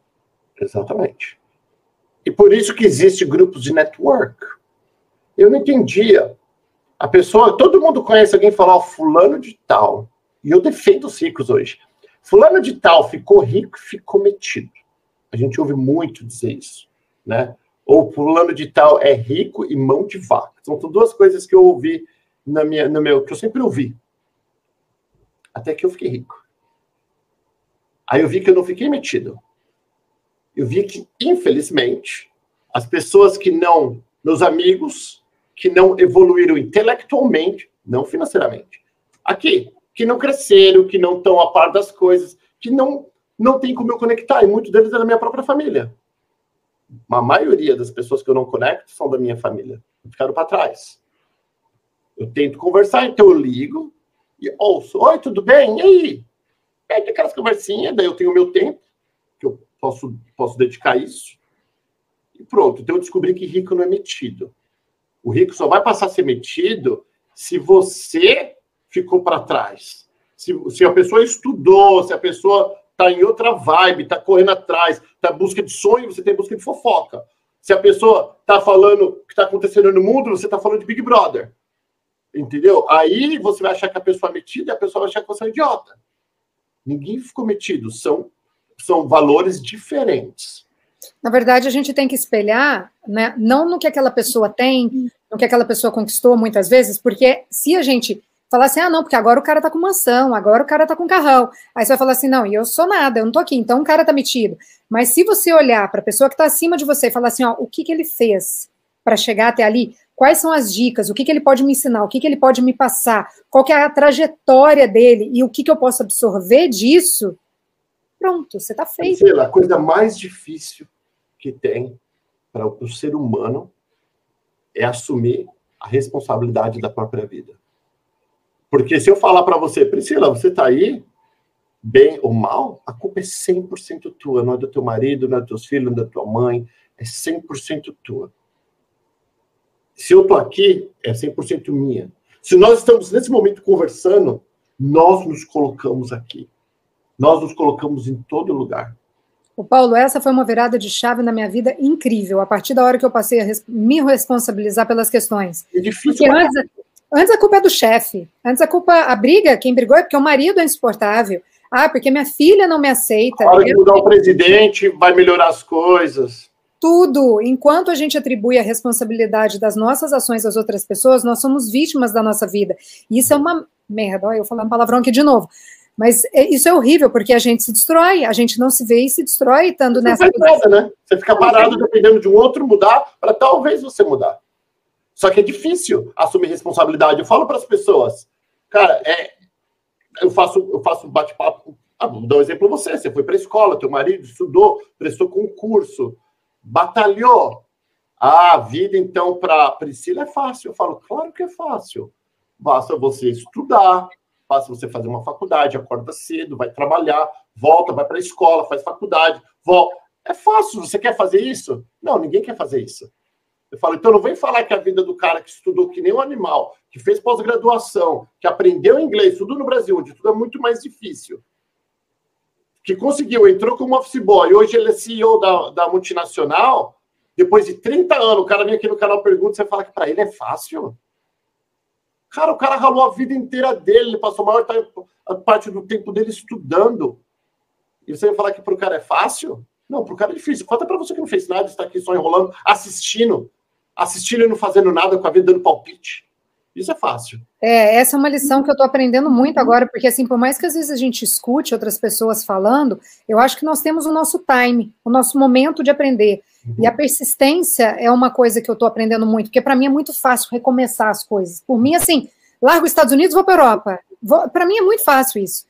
Exatamente. E por isso que existe grupos de network. Eu não entendia. A pessoa, todo mundo conhece alguém falar, fulano de tal. E eu defendo os ricos hoje. Fulano de tal ficou rico ficou metido. A gente ouve muito dizer isso, né? Ou fulano de tal é rico e mão de vaca. São duas coisas que eu ouvi na minha, no meu, que eu sempre ouvi. Até que eu fiquei rico. Aí eu vi que eu não fiquei metido. Eu vi que, infelizmente, as pessoas que não, meus amigos, que não evoluíram intelectualmente, não financeiramente. Aqui, que não cresceram, que não estão a par das coisas, que não não tem como eu conectar, e muitos deles é da minha própria família. A maioria das pessoas que eu não conecto são da minha família, ficaram para trás. Eu tento conversar, então eu ligo e ouço: Oi, tudo bem? E aí? Pede aquelas conversinhas, daí eu tenho o meu tempo, que eu posso, posso dedicar isso. E pronto. Então eu descobri que rico não é metido. O rico só vai passar a ser metido se você ficou para trás. Se, se a pessoa estudou, se a pessoa está em outra vibe, está correndo atrás, em busca de sonho, você tem busca de fofoca. Se a pessoa está falando o que está acontecendo no mundo, você está falando de Big Brother. Entendeu? Aí você vai achar que a pessoa é metida e a pessoa vai achar que você é idiota. Ninguém ficou metido. São, são valores diferentes. Na verdade, a gente tem que espelhar, né, não no que aquela pessoa tem, no que aquela pessoa conquistou muitas vezes, porque se a gente falar assim, ah, não, porque agora o cara tá com mansão, agora o cara tá com carrão. Aí você vai falar assim, não, e eu sou nada, eu não tô aqui, então o cara tá metido. Mas se você olhar para a pessoa que tá acima de você e falar assim, ó, o que que ele fez para chegar até ali? Quais são as dicas? O que que ele pode me ensinar? O que que ele pode me passar? Qual que é a trajetória dele e o que que eu posso absorver disso? Pronto, você tá feito. Sei lá, a coisa mais difícil que tem para o ser humano é assumir a responsabilidade da própria vida. Porque se eu falar para você, Priscila, você está aí, bem ou mal, a culpa é 100% tua, não é do teu marido, não é dos teus filhos, não é da tua mãe, é 100% tua. Se eu estou aqui, é 100% minha. Se nós estamos nesse momento conversando, nós nos colocamos aqui. Nós nos colocamos em todo lugar. O Paulo, essa foi uma virada de chave na minha vida incrível, a partir da hora que eu passei a me responsabilizar pelas questões. É difícil. Porque antes, Antes a culpa é do chefe. Antes a culpa, a briga, quem brigou é porque o marido é insuportável. Ah, porque minha filha não me aceita. Na hora de mudar o presidente, vai melhorar as coisas. Tudo. Enquanto a gente atribui a responsabilidade das nossas ações às outras pessoas, nós somos vítimas da nossa vida. E isso é uma merda. Olha, eu falando um palavrão aqui de novo. Mas é, isso é horrível, porque a gente se destrói, a gente não se vê e se destrói estando nessa. Não nada, né? Você fica parado dependendo de um outro mudar para talvez você mudar. Só que é difícil assumir responsabilidade. Eu falo para as pessoas, cara, é, eu faço, eu faço bate-papo. Ah, vou dar um exemplo você. Você foi para a escola, teu marido estudou, prestou concurso, batalhou. Ah, a vida, então, para Priscila é fácil. Eu falo, claro que é fácil. Basta você estudar, basta você fazer uma faculdade, acorda cedo, vai trabalhar, volta, vai para a escola, faz faculdade, volta. É fácil. Você quer fazer isso? Não, ninguém quer fazer isso. Eu falo, então não vem falar que a vida do cara que estudou que nem um animal, que fez pós-graduação, que aprendeu inglês, tudo no Brasil, onde tudo é muito mais difícil, que conseguiu, entrou como office boy, hoje ele é CEO da, da multinacional, depois de 30 anos, o cara vem aqui no canal pergunta, você fala que para ele é fácil? Cara, o cara ralou a vida inteira dele, ele passou a maior parte do tempo dele estudando. E você vai falar que para o cara é fácil? Não, para o cara é difícil. Conta para você que não fez nada, está aqui só enrolando, assistindo assistindo e não fazendo nada com a vida, dando palpite. Isso é fácil. É, essa é uma lição que eu estou aprendendo muito agora, porque assim, por mais que às vezes a gente escute outras pessoas falando, eu acho que nós temos o nosso time, o nosso momento de aprender. Uhum. E a persistência é uma coisa que eu estou aprendendo muito, porque para mim é muito fácil recomeçar as coisas. Por mim, assim, largo os Estados Unidos, vou para a Europa. Para mim é muito fácil isso.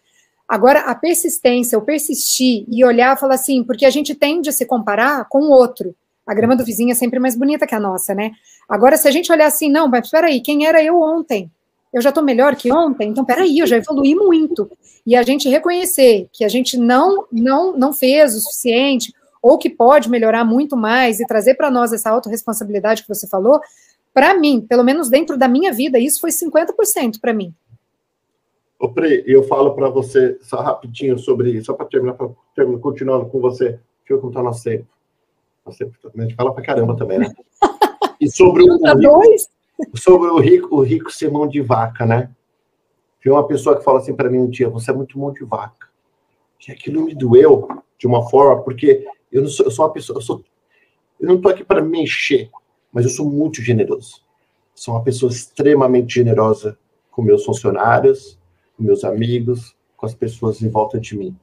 Agora, a persistência, o persistir e olhar e falar assim, porque a gente tende a se comparar com o outro. A grama do vizinho é sempre mais bonita que a nossa, né? Agora, se a gente olhar assim, não, mas peraí, quem era eu ontem? Eu já estou melhor que ontem? Então, peraí, eu já evolui muito. E a gente reconhecer que a gente não, não, não fez o suficiente, ou que pode melhorar muito mais e trazer para nós essa autorresponsabilidade que você falou, para mim, pelo menos dentro da minha vida, isso foi 50% para mim. Ô, Pri, eu falo para você só rapidinho sobre isso, só para terminar, terminar, continuando com você. Deixa eu contar nosso tempo. Você gente fala pra caramba também, né? E sobre o, rico, sobre o rico, o rico ser mão de vaca, né? Tem uma pessoa que fala assim para mim um dia: você é muito mão de vaca. E aquilo me doeu de uma forma, porque eu não sou, eu sou uma pessoa, eu, sou, eu não tô aqui para me encher, mas eu sou muito generoso. Sou uma pessoa extremamente generosa com meus funcionários, com meus amigos, com as pessoas em volta de mim.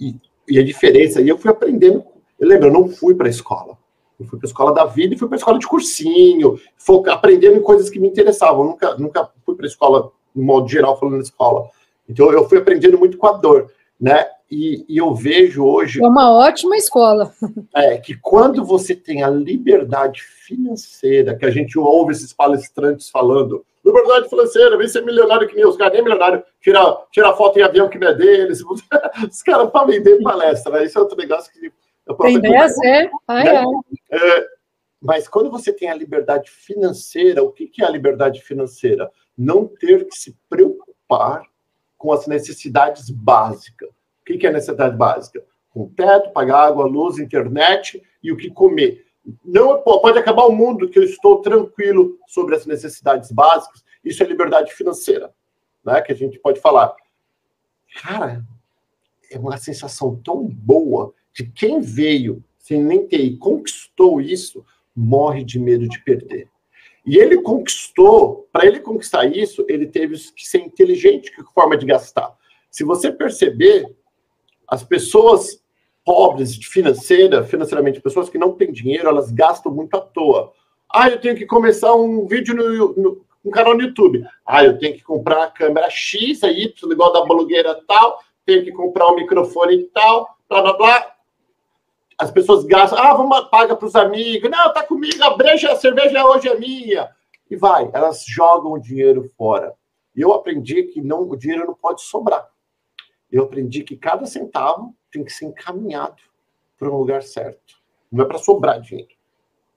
E, e a diferença, e eu fui aprendendo eu lembro, eu não fui para a escola. Eu fui para a escola da vida e fui para a escola de cursinho, aprendendo em coisas que me interessavam. Eu nunca, nunca fui para a escola, no modo geral, falando na escola. Então, eu fui aprendendo muito com a dor, né? E, e, eu vejo hoje. É uma ótima escola. É, que quando você tem a liberdade financeira, que a gente ouve esses palestrantes falando, liberdade financeira, vem ser milionário que nem os caras, nem milionário, tira, tira foto em avião que não é deles. <laughs> Os caras para vender palestra, né? Isso é outro negócio que. Tem dessa, é? Ai, né? é. Mas quando você tem a liberdade financeira, o que é a liberdade financeira? Não ter que se preocupar com as necessidades básicas que, que é necessidade básica? Com teto, pagar água, luz, internet e o que comer. Não pode acabar o mundo que eu estou tranquilo sobre as necessidades básicas. Isso é liberdade financeira, né? Que a gente pode falar. Cara, é uma sensação tão boa de quem veio sem nem ter e conquistou isso, morre de medo de perder. E ele conquistou, para ele conquistar isso, ele teve que ser inteligente a forma de gastar. Se você perceber, as pessoas pobres financeira, financeiramente, pessoas que não têm dinheiro, elas gastam muito à toa. Ah, eu tenho que começar um vídeo no, no um canal no YouTube. Ah, eu tenho que comprar a câmera X, a Y, igual da blogueira tal, tenho que comprar um microfone tal, blá blá blá. As pessoas gastam, ah, vamos paga para os amigos, não, tá comigo, a breja, a cerveja hoje é minha. E vai, elas jogam o dinheiro fora. E eu aprendi que não, o dinheiro não pode sobrar eu aprendi que cada centavo tem que ser encaminhado para um lugar certo. Não é para sobrar dinheiro.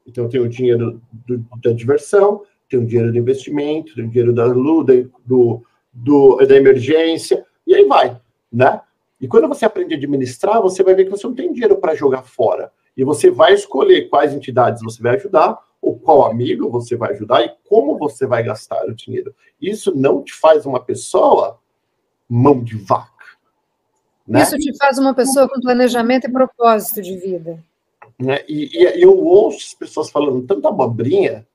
Então, tenho o dinheiro do, da diversão, tenho o dinheiro do investimento, tenho o dinheiro da luta, do, do, da emergência, e aí vai, né? E quando você aprende a administrar, você vai ver que você não tem dinheiro para jogar fora. E você vai escolher quais entidades você vai ajudar, ou qual amigo você vai ajudar e como você vai gastar o dinheiro. Isso não te faz uma pessoa mão de vaca. Né? Isso te faz uma pessoa com planejamento e propósito de vida. Né? E, e, eu ouço as pessoas falando tanta abobrinha,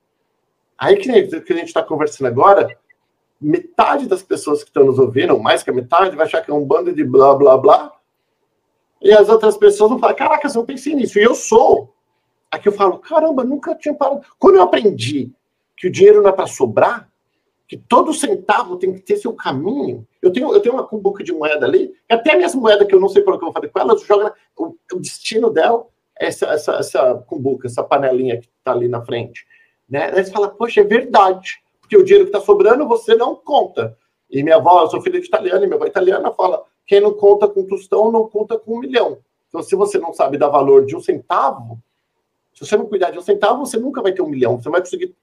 aí que, que a gente está conversando agora, metade das pessoas que estão nos ouvindo, mais que a metade, vai achar que é um bando de blá, blá, blá, e as outras pessoas vão falar, caraca, eu pensei nisso. E eu sou. Aqui eu falo, caramba, nunca tinha parado. Quando eu aprendi que o dinheiro não é para sobrar, que todo centavo tem que ter seu caminho. Eu tenho, eu tenho uma cumbuca de moeda ali, até a minha moeda que eu não sei para o que eu vou fazer com ela, joga o, o, destino dela é essa, essa, essa cumbuca, essa panelinha que está ali na frente. Né? Aí você fala, poxa, é verdade, porque o dinheiro que está sobrando você não conta. E minha avó, eu sou filha de italiana, e minha avó italiana fala, quem não conta com tostão não conta com um milhão. Então, se você não sabe dar valor de um centavo, se você não cuidar de um centavo, você nunca vai ter um milhão. Você não vai conseguir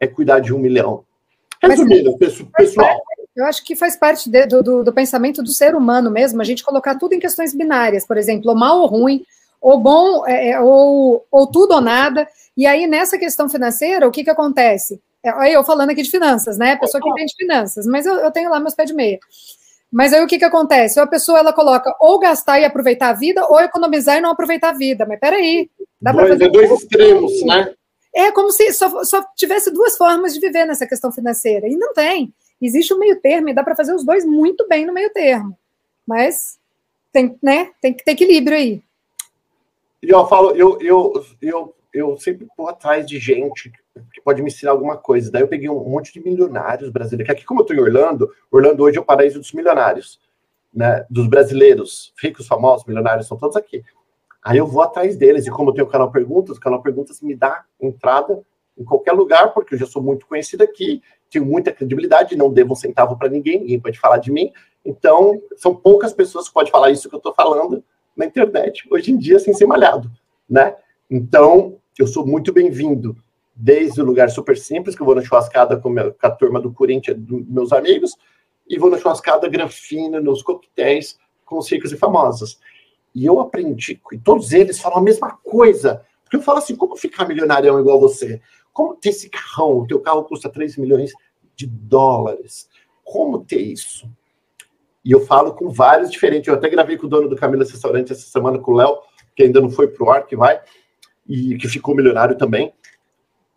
é, cuidar de um milhão. Resumindo, pessoal. Eu acho que faz parte de, do, do, pensamento do ser humano mesmo, a gente colocar tudo em questões binárias, por exemplo, ou mal ou ruim, ou bom, é, é, ou, ou tudo ou nada. E aí, nessa questão financeira, o que, que acontece? É, eu falando aqui de finanças, né? Pessoa que vende finanças, mas eu, eu tenho lá meus pés de meia. Mas aí o que, que acontece? A pessoa ela coloca ou gastar e aproveitar a vida, ou economizar e não aproveitar a vida. Mas peraí. Dá dois, fazer é dois extremos, né? É como se só, só tivesse duas formas de viver nessa questão financeira. E não tem. Existe um meio termo e dá para fazer os dois muito bem no meio termo. Mas tem, né, tem que ter equilíbrio aí. E eu falo, eu, eu, eu, eu sempre vou atrás de gente que pode me ensinar alguma coisa. Daí eu peguei um monte de milionários brasileiros. Aqui, como eu estou em Orlando, Orlando hoje é o paraíso dos milionários, né? Dos brasileiros, ricos, famosos, milionários, são todos aqui. Aí eu vou atrás deles. E como eu tenho o canal Perguntas, o canal Perguntas me dá entrada em qualquer lugar, porque eu já sou muito conhecido aqui, tenho muita credibilidade, não devo um centavo para ninguém, ninguém pode falar de mim. Então, são poucas pessoas que podem falar isso que eu estou falando na internet, hoje em dia, sem ser malhado, né? Então, eu sou muito bem-vindo, desde o lugar super simples, que eu vou na churrascada com, a turma do Corinthians, dos meus amigos, e vou na churrascada granfina, nos coquetéis, com os ricos e famosos. E eu aprendi, e todos eles falam a mesma coisa. Porque eu falo assim, como ficar milionário igual você? Como ter esse carrão? O teu carro custa 3 milhões de dólares. Como ter isso? E eu falo com vários diferentes. Eu até gravei com o dono do Camila Restaurante essa semana, com o Léo, que ainda não foi pro ar, que vai, e que ficou milionário também.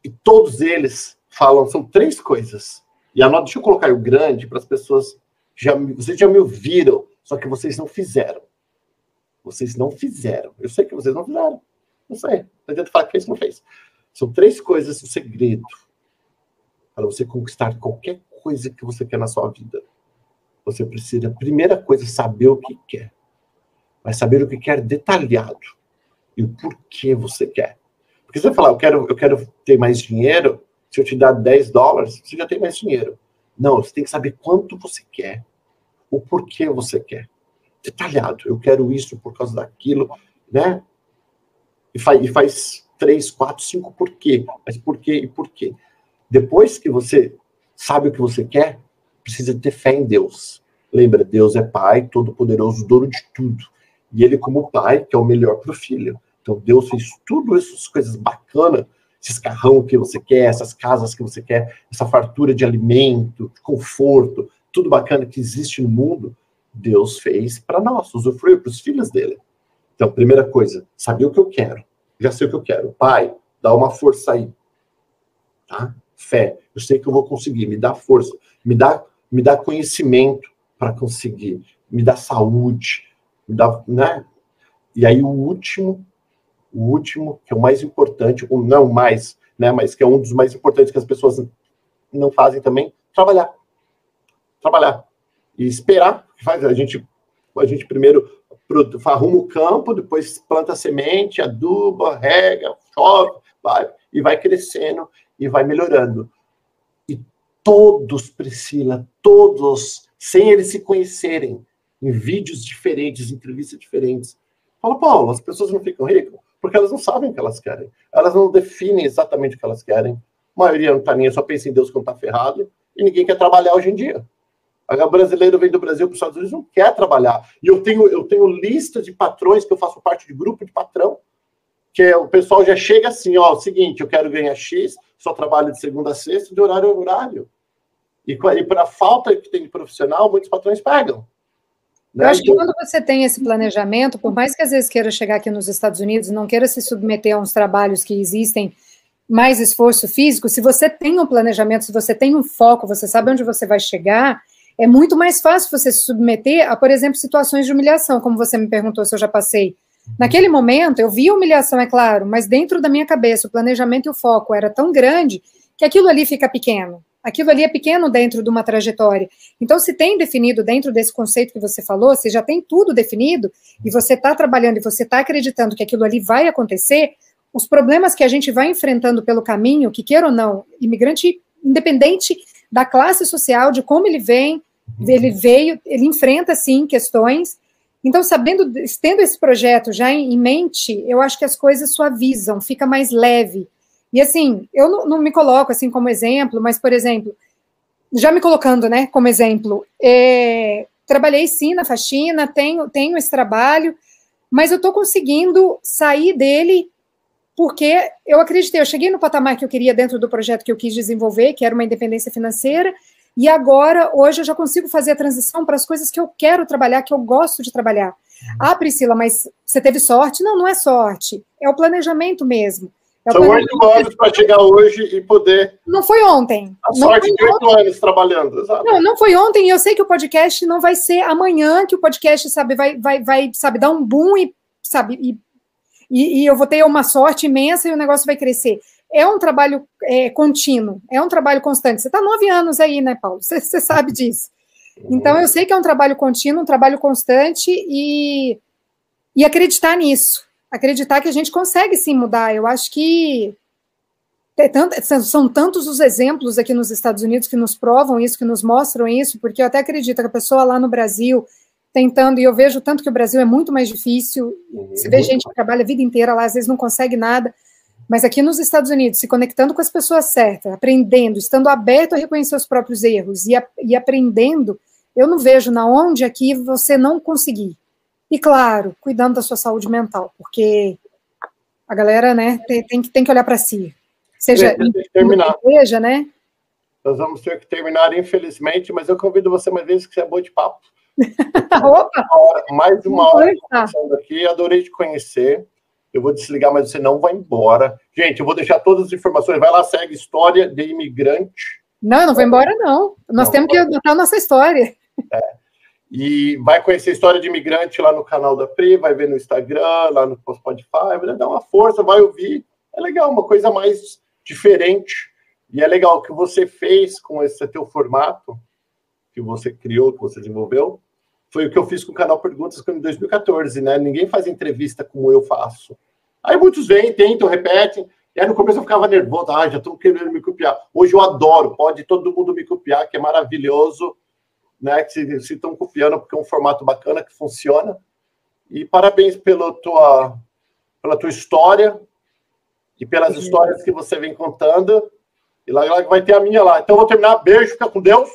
E todos eles falam, são três coisas. E anota, deixa eu colocar o grande para as pessoas. Já, vocês já me ouviram, só que vocês não fizeram. Vocês não fizeram. Eu sei que vocês não fizeram. Não sei. Não adianta falar que fez, não fez. São três coisas o segredo para você conquistar qualquer coisa que você quer na sua vida. Você precisa, primeira coisa, saber o que quer. Mas saber o que quer detalhado. E o porquê você quer. Porque você falar, eu quero, eu quero ter mais dinheiro, se eu te dar 10 dólares, você já tem mais dinheiro. Não, você tem que saber quanto você quer, o porquê você quer. Detalhado, eu quero isso por causa daquilo, né? E faz, e faz três, quatro, cinco porquê. Mas porquê e porquê. Depois que você sabe o que você quer, precisa ter fé em Deus. Lembra, Deus é Pai, todo-poderoso, dono de tudo. E Ele, como Pai, que é o melhor para o filho. Então, Deus fez tudo essas coisas bacanas, esses carrão que você quer, essas casas que você quer, essa fartura de alimento, conforto, tudo bacana que existe no mundo, Deus fez para nós, usufruir para os filhos dele. Então, primeira coisa, saber o que eu quero. Já sei o que eu quero. Pai, dá uma força aí. Tá? Fé. Eu sei que eu vou conseguir. Me dá força. Me dá, me dá conhecimento para conseguir. Me dá saúde. Me dá, né? E aí o último o último, que é o mais importante, ou não mais, né, mas que é um dos mais importantes que as pessoas não fazem também, trabalhar. Trabalhar. E esperar. A, gente, a gente primeiro arruma o campo, depois planta semente, aduba, rega, chove, vai, e vai crescendo e vai melhorando. E todos, Priscila, todos, sem eles se conhecerem, em vídeos diferentes, entrevistas diferentes, fala, Paulo, as pessoas não ficam ricas? Porque elas não sabem o que elas querem. Elas não definem exatamente o que eelas querem. A maioria não está nem, só pensa em Deus quando está ferrado, e ninguém quer trabalhar hoje em dia. O brasileiro vem do Brasil para os Estados Unidos não quer trabalhar. E eu tenho, eu tenho lista de patrões, que eu faço parte de grupo de patrão, que é, o pessoal já chega assim, ó, seguinte, eu quero ganhar X, só trabalho de segunda a sexta, de horário a horário. E, e para a falta que tem de profissional, muitos patrões pegam. Né? Eu acho que quando você tem esse planejamento, por mais que às vezes queira chegar aqui nos Estados Unidos, não queira se submeter a uns trabalhos que existem mais esforço físico, se você tem um planejamento, se você tem um foco, você sabe onde você vai chegar, é muito mais fácil você se submeter a, por exemplo, situações de humilhação, como você me perguntou se eu já passei. Naquele momento, eu vi humilhação, é claro, mas dentro da minha cabeça, o planejamento e o foco era tão grande que aquilo ali fica pequeno aquilo ali é pequeno dentro de uma trajetória. Então, se tem definido dentro desse conceito que você falou, se já tem tudo definido, e você está trabalhando e você está acreditando que aquilo ali vai acontecer, os problemas que a gente vai enfrentando pelo caminho, que queira ou não, imigrante, independente da classe social, de como ele vem, ele veio, ele enfrenta, sim, questões. Então, sabendo, tendo esse projeto já em mente, eu acho que as coisas suavizam, fica mais leve, e assim, eu não, não, me coloco assim como exemplo, mas, por exemplo, já me colocando, né, como exemplo, é, trabalhei sim na faxina, tenho, tenho esse trabalho, mas eu estou conseguindo sair dele porque eu acreditei, eu cheguei no patamar que eu queria dentro do projeto que eu quis desenvolver, que era uma independência financeira, e agora, hoje, eu já consigo fazer a transição para as coisas que eu quero trabalhar, que eu gosto de trabalhar. Uhum. Ah, Priscila, mas você teve sorte? Não, não é sorte, é o planejamento mesmo. É São oito anos para chegar hoje e poder. Não foi ontem. A sorte de oito anos trabalhando. Não, não foi ontem. E eu sei que o podcast não vai ser amanhã que o podcast sabe vai, vai, vai sabe dar um boom e sabe e, e, e eu vou ter uma sorte imensa e o negócio vai crescer. É um trabalho é, contínuo, é um trabalho constante. Você está nove anos aí, né, Paulo? Você, você sabe disso. Então eu sei que é um trabalho contínuo, um trabalho constante e, e acreditar nisso acreditar que a gente consegue sim mudar. Eu acho que tanto, são tantos os exemplos aqui nos Estados Unidos que nos provam isso, que nos mostram isso, porque eu até acredito que a pessoa lá no Brasil tentando, e eu vejo tanto que o Brasil é muito mais difícil, você vê gente que trabalha a vida inteira lá, às vezes não consegue nada, mas aqui nos Estados Unidos, se conectando com as pessoas certas, aprendendo, estando aberto a reconhecer os próprios erros e, a, e aprendendo, eu não vejo na onde aqui você não conseguir. E, claro, cuidando da sua saúde mental, porque a galera né, tem, tem, tem que olhar para si. Seja terminar. Seja, né? Nós vamos ter que terminar, infelizmente, mas eu convido você mais vezes que você é boa de papo. <laughs> Opa! mais uma hora conversando aqui, adorei te conhecer. Eu vou desligar, mas você não vai embora. Gente, eu vou deixar todas as informações. Vai lá, segue História de Imigrante. Não, eu não vou embora, não. Nós não, temos que anotar a nossa história. É. E vai conhecer a história de imigrante lá no canal da Pri, vai ver no Instagram, lá no Spotify, vai dar uma força, vai ouvir. É legal, uma coisa mais diferente. E é legal que você fez com esse teu formato, que você criou, que você desenvolveu, foi o que eu fiz com o canal Perguntas em 2014, né? Ninguém faz entrevista como eu faço. Aí muitos vêm, tentam, repetem. E aí no começo eu ficava nervoso, ah, já estão querendo me copiar. Hoje eu adoro, pode todo mundo me copiar, que é maravilhoso né, que se estão copiando porque é um formato bacana que funciona. E parabéns pela tua, pela tua história e pelas histórias que você vem contando. E lá, lá vai ter a minha lá. Então, vou terminar. Beijo, fica com Deus.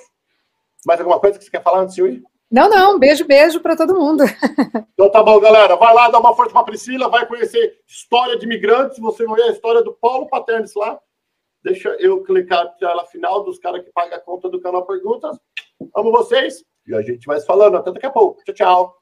Mais alguma coisa que você quer falar antes de eu ir? Não, não. Beijo, beijo para todo mundo. <laughs> Então tá bom, galera. Vai lá, dá uma força para Priscila, vai conhecer história de imigrantes. Você vai ver a história do Paulo Paternes lá. Deixa eu clicar na tela final dos caras que pagam a conta do canal Perguntas. Amo vocês. E a gente vai se falando. Até daqui a pouco. Tchau, tchau.